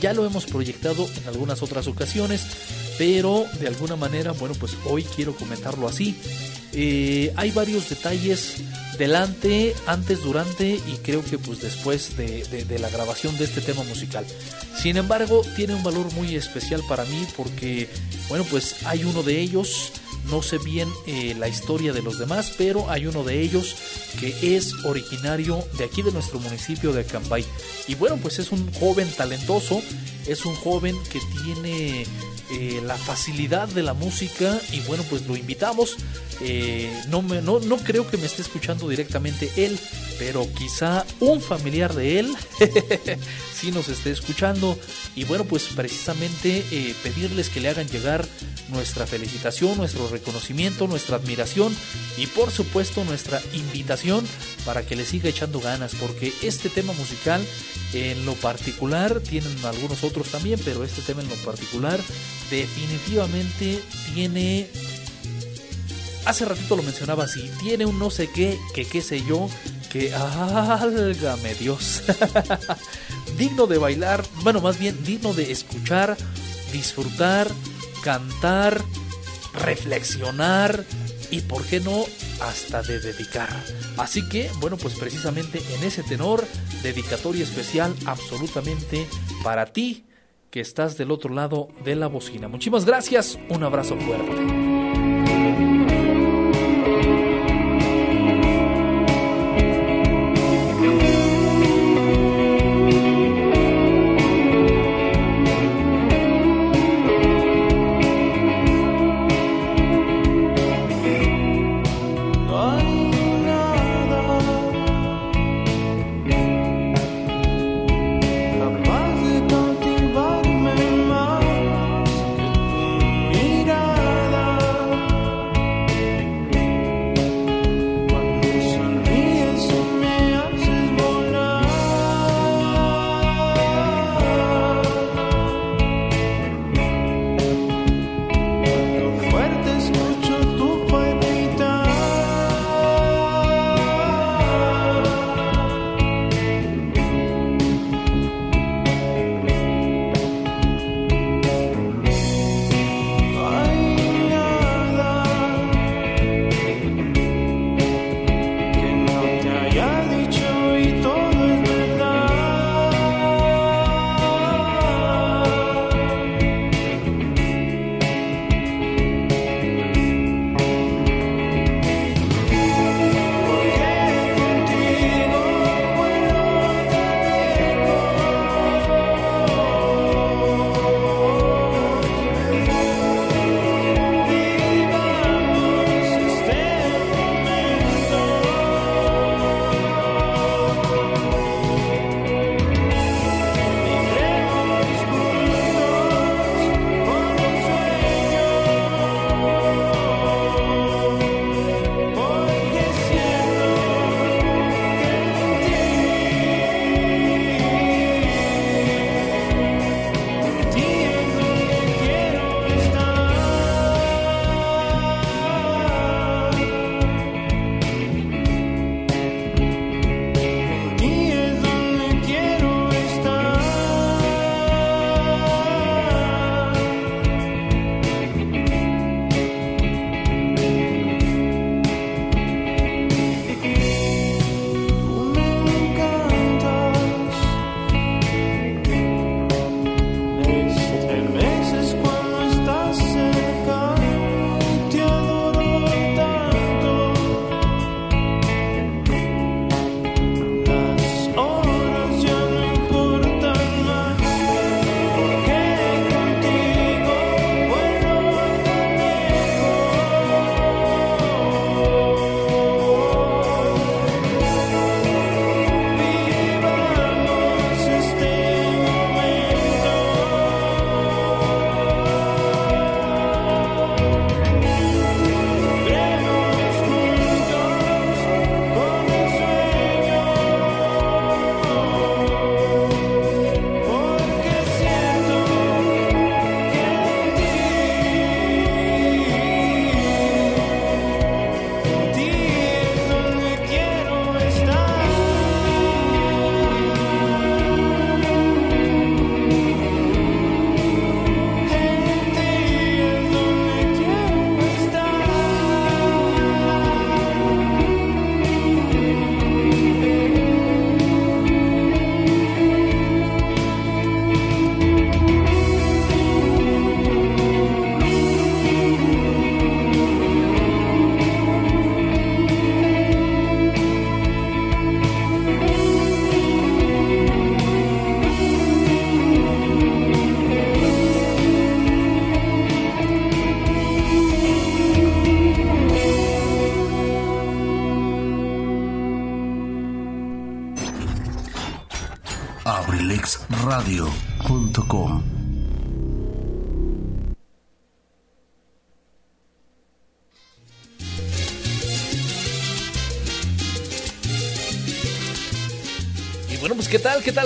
Ya lo hemos proyectado en algunas otras ocasiones, pero de alguna manera, bueno, pues hoy quiero comentarlo así. Eh, hay varios detalles delante, antes, durante y creo que pues después de, de, de, la grabación de este tema musical. Sin embargo, tiene un valor muy especial para mí porque, bueno, pues hay uno de ellos no sé bien eh, la historia de los demás, pero hay uno de ellos que es originario de aquí de nuestro municipio de Acambay. Y bueno, pues es un joven talentoso, es un joven que tiene eh, la facilidad de la música y bueno, pues lo invitamos. Eh, no, me, no, no creo que me esté escuchando directamente él, pero quizá un familiar de él sí nos esté escuchando. Y bueno, pues precisamente eh, pedirles que le hagan llegar nuestra felicitación, nuestro reconocimiento, nuestra admiración y por supuesto nuestra invitación para que le siga echando ganas, porque este tema musical en lo particular, tienen algunos otros también, pero este tema en lo particular definitivamente tiene hace ratito lo mencionaba así, tiene un no sé qué, que qué sé yo, que álgame Dios. digno de bailar, bueno, más bien digno de escuchar, disfrutar, cantar, reflexionar y por qué no hasta de dedicar. Así que, bueno, pues precisamente en ese tenor, dedicatoria especial absolutamente para ti que estás del otro lado de la bocina. Muchísimas gracias, un abrazo fuerte.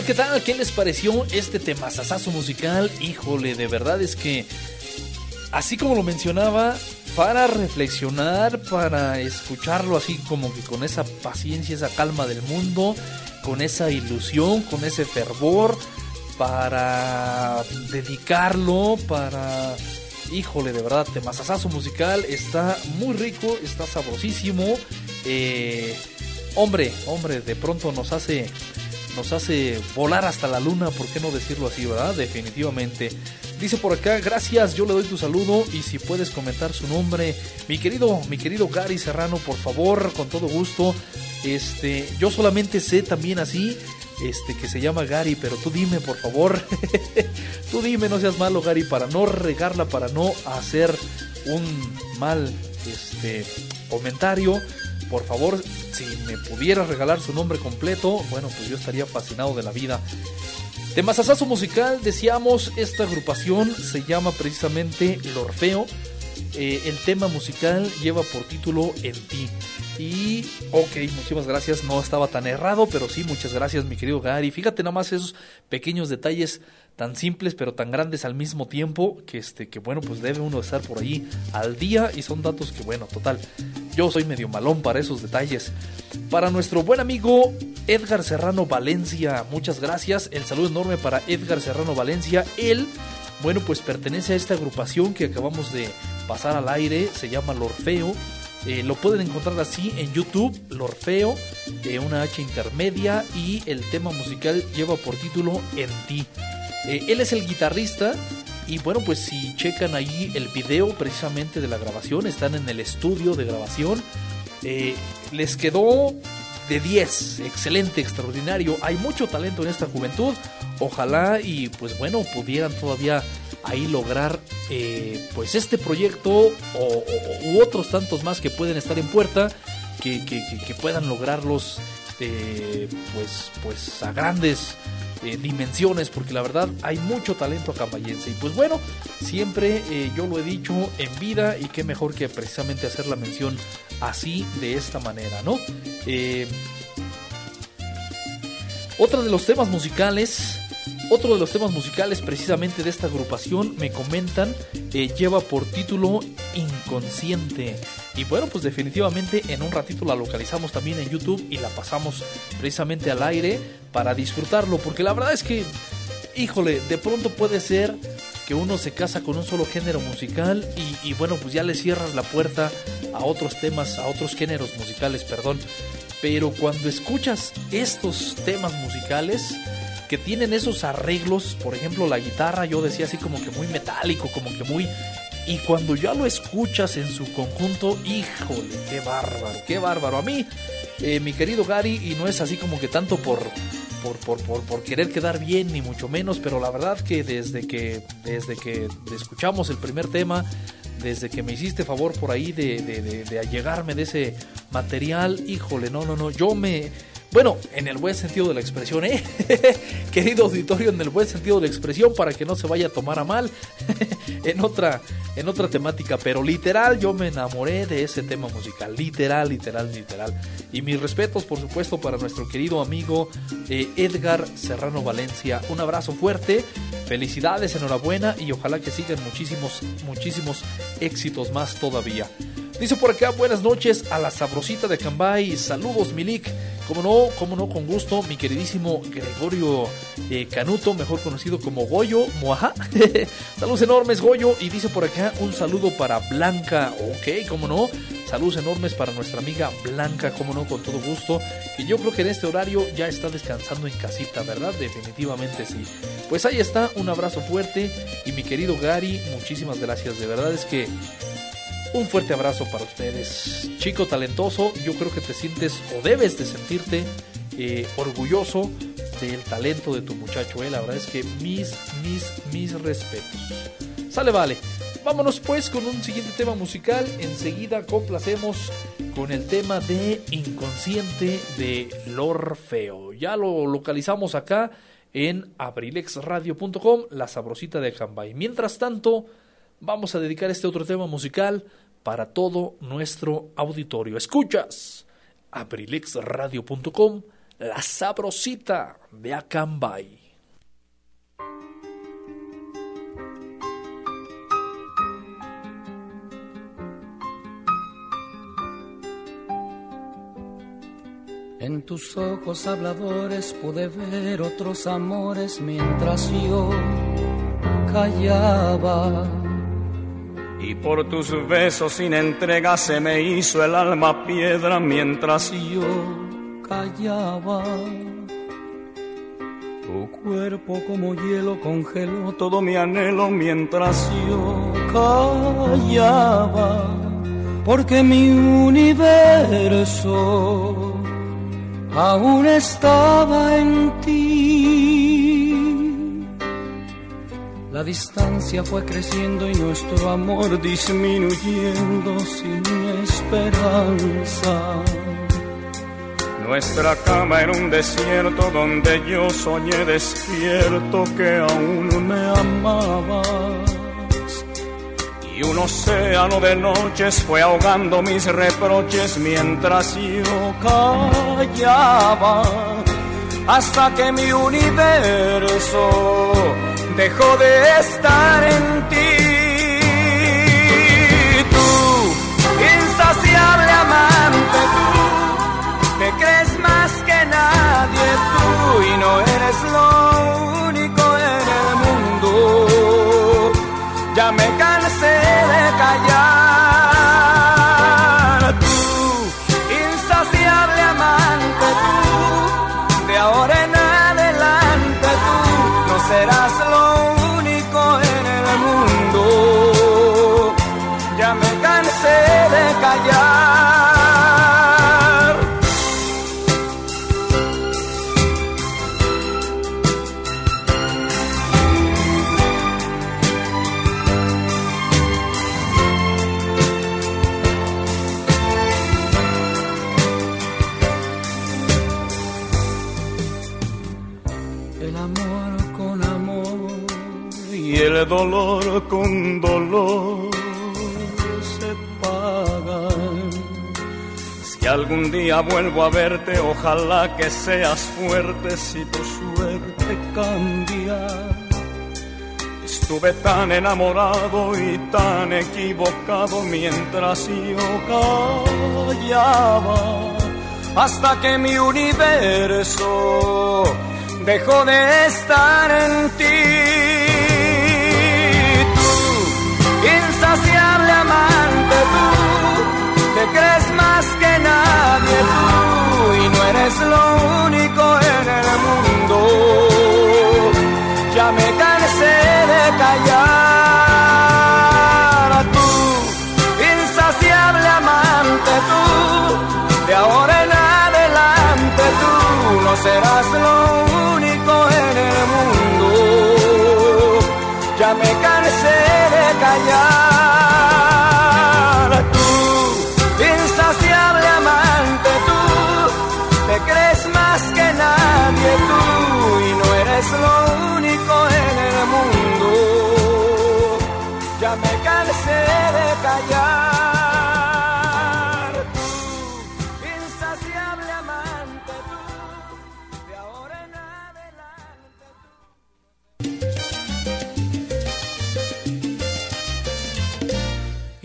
Qué tal, qué tal, ¿qué les pareció este temazazazo musical? Híjole, de verdad es que, así como lo mencionaba, para reflexionar, para escucharlo así como que con esa paciencia, esa calma del mundo, con esa ilusión, con ese fervor, para dedicarlo, para... Híjole, de verdad, temazazazo musical, está muy rico, está sabrosísimo. Eh, hombre, hombre, de pronto nos hace nos hace volar hasta la luna, ¿por qué no decirlo así, verdad? Definitivamente. Dice por acá, gracias, yo le doy tu saludo y si puedes comentar su nombre, mi querido, mi querido Gary Serrano, por favor, con todo gusto. Este, yo solamente sé también así, este, que se llama Gary, pero tú dime, por favor. tú dime, no seas malo, Gary, para no regarla, para no hacer un mal, este, comentario. Por favor, si me pudieras regalar su nombre completo, bueno, pues yo estaría fascinado de la vida. De Mazazazo Musical, decíamos, esta agrupación se llama precisamente El Orfeo. Eh, el tema musical lleva por título En ti. Y, ok, muchísimas gracias. No estaba tan errado, pero sí, muchas gracias, mi querido Gary. Fíjate nada más esos pequeños detalles tan simples pero tan grandes al mismo tiempo que este que bueno pues debe uno estar por ahí al día y son datos que bueno total yo soy medio malón para esos detalles. Para nuestro buen amigo Edgar Serrano Valencia muchas gracias. El saludo enorme para Edgar Serrano Valencia. Él bueno pues pertenece a esta agrupación que acabamos de pasar al aire se llama Lorfeo. Eh, lo pueden encontrar así en YouTube, Lorfeo, eh, una H intermedia y el tema musical lleva por título En ti. Eh, él es el guitarrista y bueno, pues si checan ahí el video precisamente de la grabación, están en el estudio de grabación, eh, les quedó de 10, excelente, extraordinario, hay mucho talento en esta juventud, ojalá y pues bueno, pudieran todavía ahí lograr eh, pues este proyecto o, u otros tantos más que pueden estar en puerta, que, puedan lograrlos pues, pues a grandes eh, dimensiones, porque la verdad hay mucho talento acambayense. Y pues bueno, siempre eh, yo lo he dicho en vida y qué mejor que precisamente hacer la mención así, de esta manera, ¿no? Eh, otro de los temas musicales, otro de los temas musicales precisamente de esta agrupación, me comentan, lleva por título Inconsciente. Y bueno, pues definitivamente en un ratito la localizamos también en YouTube y la pasamos precisamente al aire para disfrutarlo, porque la verdad es que, híjole, de pronto puede ser que uno se casa con un solo género musical y, bueno, pues ya le cierras la puerta a otros temas, a otros géneros musicales, perdón. Pero cuando escuchas estos temas musicales que tienen esos arreglos, por ejemplo la guitarra, yo decía así como que muy metálico, como que muy... Y cuando ya lo escuchas en su conjunto, híjole, qué bárbaro, qué bárbaro. A mí, eh, mi querido Gary, y no es así como que tanto por, por, por, por, por querer quedar bien, ni mucho menos, pero la verdad que desde que, desde que escuchamos el primer tema, desde que me hiciste favor por ahí de, de, de, de allegarme de ese material, híjole, no, no, no, yo me... Bueno, en el buen sentido de la expresión, ¿eh? Querido auditorio, en el buen sentido de la expresión, para que no se vaya a tomar a mal, en otra, en otra temática, pero literal yo me enamoré de ese tema musical, literal, literal, literal. Y mis respetos, por supuesto, para nuestro querido amigo eh, Edgar Serrano Valencia. Un abrazo fuerte, felicidades, enhorabuena y ojalá que sigan muchísimos, muchísimos éxitos más todavía. Dice por acá, buenas noches a la sabrosita de Cambay. Saludos, Milik. Como no, como no, con gusto, mi queridísimo Gregorio eh, Canuto, mejor conocido como Goyo, Moaja. Saludos enormes, Goyo. Y dice por acá un saludo para Blanca. Ok, como no. Saludos enormes para nuestra amiga Blanca, como no, con todo gusto. Que yo creo que en este horario ya está descansando en casita, ¿verdad? Definitivamente sí. Pues ahí está, un abrazo fuerte. Y mi querido Gary, muchísimas gracias. De verdad es que un fuerte abrazo para ustedes. Chico talentoso, yo creo que te sientes o debes de sentirte eh, orgulloso del talento de tu muchacho. eh. La verdad es que mis, mis, mis respetos. Sale, vale. Vámonos pues con un siguiente tema musical. Enseguida complacemos con el tema de Inconsciente de Lorfeo. Ya lo localizamos acá en abrilexradio.com, la sabrosita de Acambay. Mientras tanto, vamos a dedicar este otro tema musical para todo nuestro auditorio. Escuchas abrilexradio.com, la sabrosita de Acambay. En tus ojos habladores pude ver otros amores mientras yo callaba. Y por tus besos sin entrega se me hizo el alma piedra mientras yo callaba. Tu cuerpo como hielo congeló todo mi anhelo mientras yo callaba. Porque mi universo aún estaba en ti. La distancia fue creciendo y nuestro amor disminuyendo sin esperanza. Nuestra cama era un desierto donde yo soñé despierto que aún me amabas. Y un océano de noches fue ahogando mis reproches mientras yo callaba. Hasta que mi universo dejó de estar en ti. Vuelvo a verte, ojalá que seas fuerte si tu suerte cambia. Estuve tan enamorado y tan equivocado mientras yo callaba hasta que mi universo dejó de estar en ti. Tú, insaciable amante, tú, te crees más que nadie tú y no eres lo único en el mundo. Ya me cansé de callar. Tú, insaciable amante, tú, de ahora en adelante tú no serás lo único en el mundo. Ya me cansé eres lo único en el mundo. Ya me cansé de callar.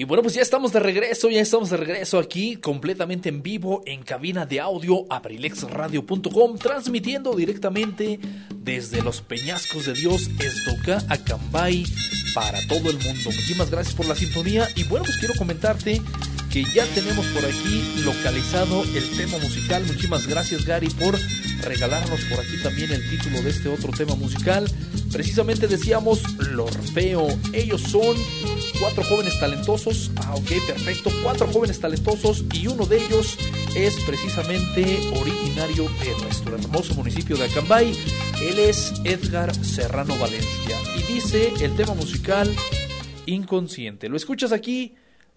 Y bueno, pues ya estamos de regreso, ya estamos de regreso aquí completamente en vivo en cabina de audio abrilexradio.com, transmitiendo directamente desde los peñascos de Dios, Estoca, Acambay, para todo el mundo. Muchísimas gracias por la sintonía y bueno, pues quiero comentarte que ya tenemos por aquí localizado el tema musical. Muchísimas gracias Gary por regalarnos por aquí también el título de este otro tema musical. Precisamente decíamos Lorfeo. Ellos son cuatro jóvenes talentosos. Ah, ok, perfecto. Cuatro jóvenes talentosos y uno de ellos es precisamente originario de nuestro hermoso municipio de Acambay. Él es Edgar Serrano Valencia y dice el tema musical Inconsciente. Lo escuchas aquí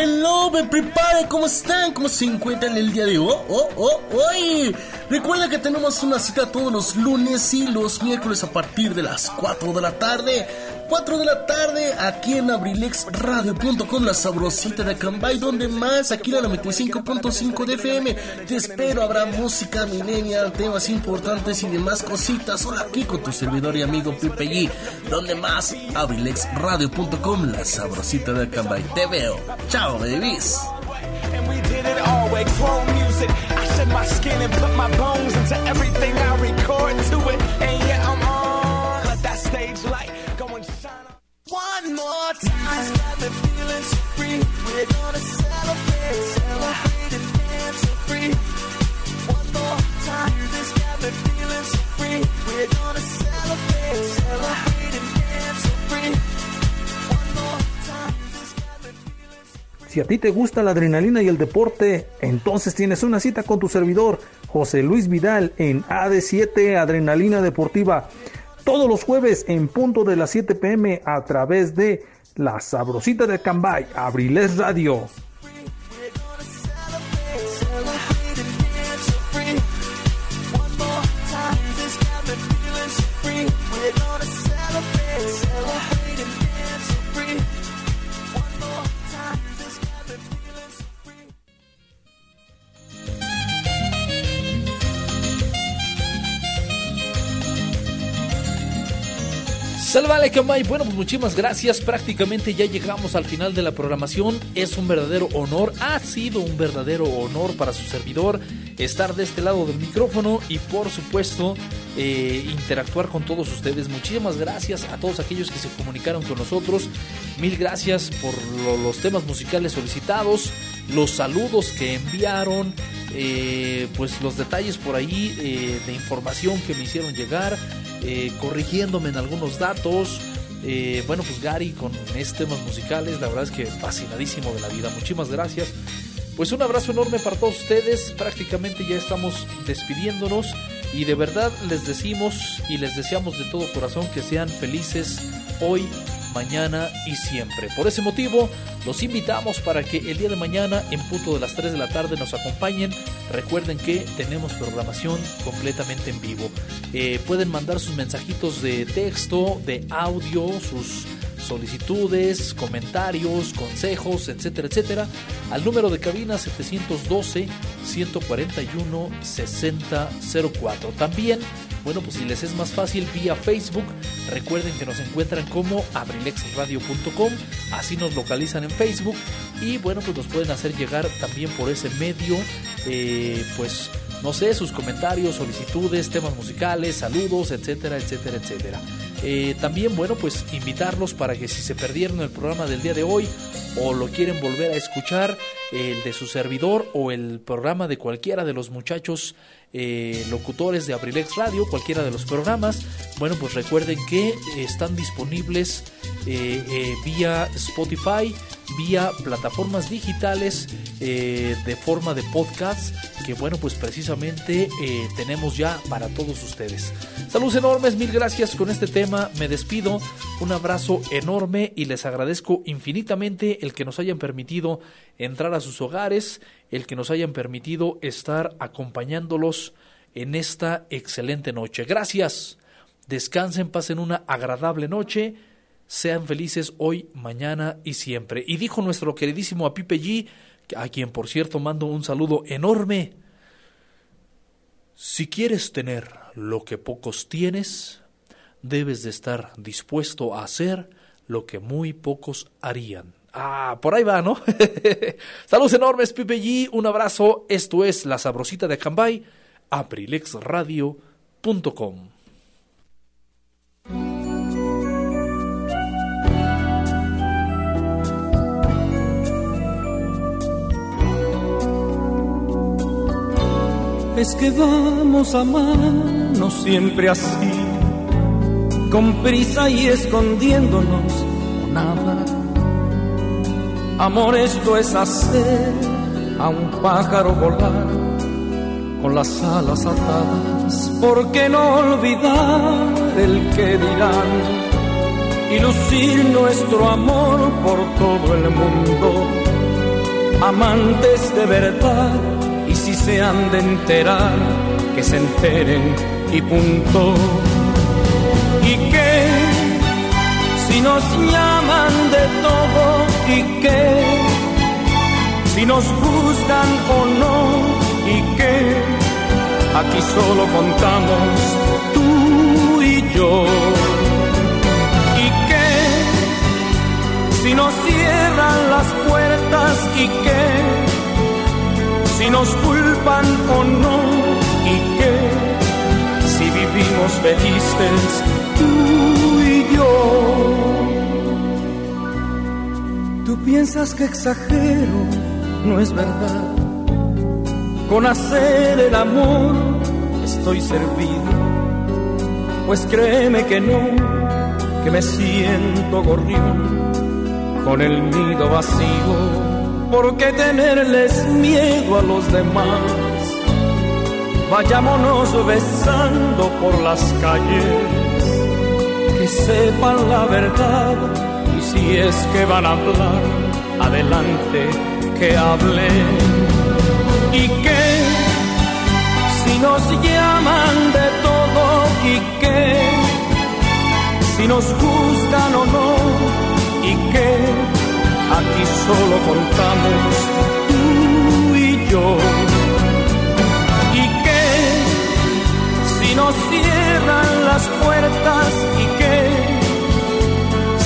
Hello, me prepare, ¿cómo están? ¿Cómo se encuentran el día de hoy? Oh, oh, hoy. Recuerda que tenemos una cita todos los lunes y los miércoles a partir de las 4 de la tarde. 4 de la tarde aquí en abrilexradio.com, la sabrosita de Cambay, donde más, aquí en la 95.5 de FM. Te espero, habrá música millennial, temas importantes y demás cositas. Hola aquí con tu servidor y amigo Pipe G, donde más, abrilexradio.com, la sabrosita de Cambay. Te veo. Chao, babies. Stage light One more time. Si a ti te gusta la adrenalina y el deporte, entonces tienes una cita con tu servidor, José Luis Vidal, en AD7 Adrenalina Deportiva. Todos los jueves en punto de las 7 pm a través de La Sabrosita de Cambay, Abriles Radio. Salvale Camay, bueno pues muchísimas gracias, prácticamente ya llegamos al final de la programación, es un verdadero honor, ha sido un verdadero honor para su servidor estar de este lado del micrófono y por supuesto eh, interactuar con todos ustedes. Muchísimas gracias a todos aquellos que se comunicaron con nosotros, mil gracias por lo- los temas musicales solicitados, los saludos que enviaron, eh, pues los detalles por ahí eh, de información que me hicieron llegar, corrigiéndome en algunos datos. Bueno, pues Gary con estos temas musicales, la verdad es que fascinadísimo de la vida. Muchísimas gracias. Pues un abrazo enorme para todos ustedes. Prácticamente ya estamos despidiéndonos y de verdad les decimos y les deseamos de todo corazón que sean felices hoy, mañana y siempre. Por ese motivo, los invitamos para que el día de mañana en punto de las 3 de la tarde nos acompañen. Recuerden que tenemos programación completamente en vivo. Eh, pueden mandar sus mensajitos de texto, de audio, sus solicitudes, comentarios, consejos, etcétera, etcétera, al número de cabina 712-141-6004. También, bueno, pues si les es más fácil vía Facebook, recuerden que nos encuentran como abrilexradio.com, así nos localizan en Facebook y bueno, pues nos pueden hacer llegar también por ese medio, eh, pues no sé, sus comentarios, solicitudes, temas musicales, saludos, etcétera, etcétera, etcétera. Eh, también, bueno, pues invitarlos para que si se perdieron el programa del día de hoy o lo quieren volver a escuchar, el de su servidor o el programa de cualquiera de los muchachos eh, locutores de Abrilex Radio, cualquiera de los programas, bueno, pues recuerden que están disponibles eh, vía Spotify, vía plataformas digitales eh, de forma de podcast que bueno pues precisamente eh, tenemos ya para todos ustedes. Saludos enormes mil gracias con este tema me despido un abrazo enorme y les agradezco infinitamente el que nos hayan permitido entrar a sus hogares el que nos hayan permitido estar acompañándolos en esta excelente noche. Gracias descansen pasen una agradable noche sean felices hoy, mañana y siempre. Y dijo nuestro queridísimo a Pipe G, a quien por cierto mando un saludo enorme. Si quieres tener lo que pocos tienes, debes de estar dispuesto a hacer lo que muy pocos harían. Ah, por ahí va, ¿no? Saludos enormes, Pipe G. Un abrazo. Esto es La Sabrosita de Cambay, aprilexradio.com. Es que vamos a amarnos siempre así, con prisa y escondiéndonos o nada. Amor, esto es hacer a un pájaro volar con las alas atadas. ¿Por qué no olvidar el que dirán y lucir nuestro amor por todo el mundo? Amantes de verdad y si se han de enterar, que se enteren y punto. ¿Y qué? Si nos llaman de todo, ¿y qué? Si nos juzgan o no, ¿y qué? Aquí solo contamos tú y yo. ¿Y qué? Si nos cierran las puertas, ¿y qué? Si nos culpan o no y qué si vivimos felices tú y yo. Tú piensas que exagero, no es verdad. Con hacer el amor estoy servido, pues créeme que no, que me siento gorrión con el nido vacío ¿Por qué tenerles miedo a los demás? Vayámonos besando por las calles, que sepan la verdad y si es que van a hablar, adelante que hablen. Y que si nos llaman de todo y que si nos gustan o no y que aquí solo contamos tú y yo. Y que si nos cierran las puertas y que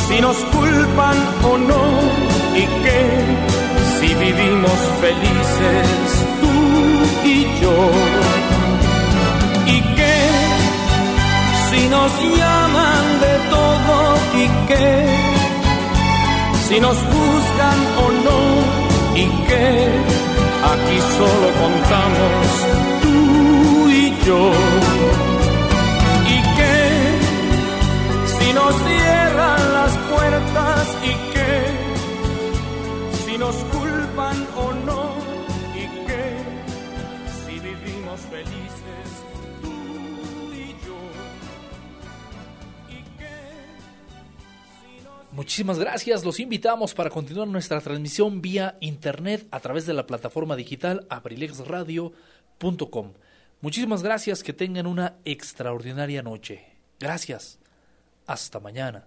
si nos culpan o no y que si vivimos felices tú y yo. Y que si nos llaman de todo y que si nos buscan o no y que aquí solo contamos tú y yo. Y que si nos cierran las puertas y que si nos culpan o no Muchísimas gracias. Los invitamos para continuar nuestra transmisión vía internet a través de la plataforma digital abrilexradio.com. Muchísimas gracias. Que tengan una extraordinaria noche. Gracias. Hasta mañana.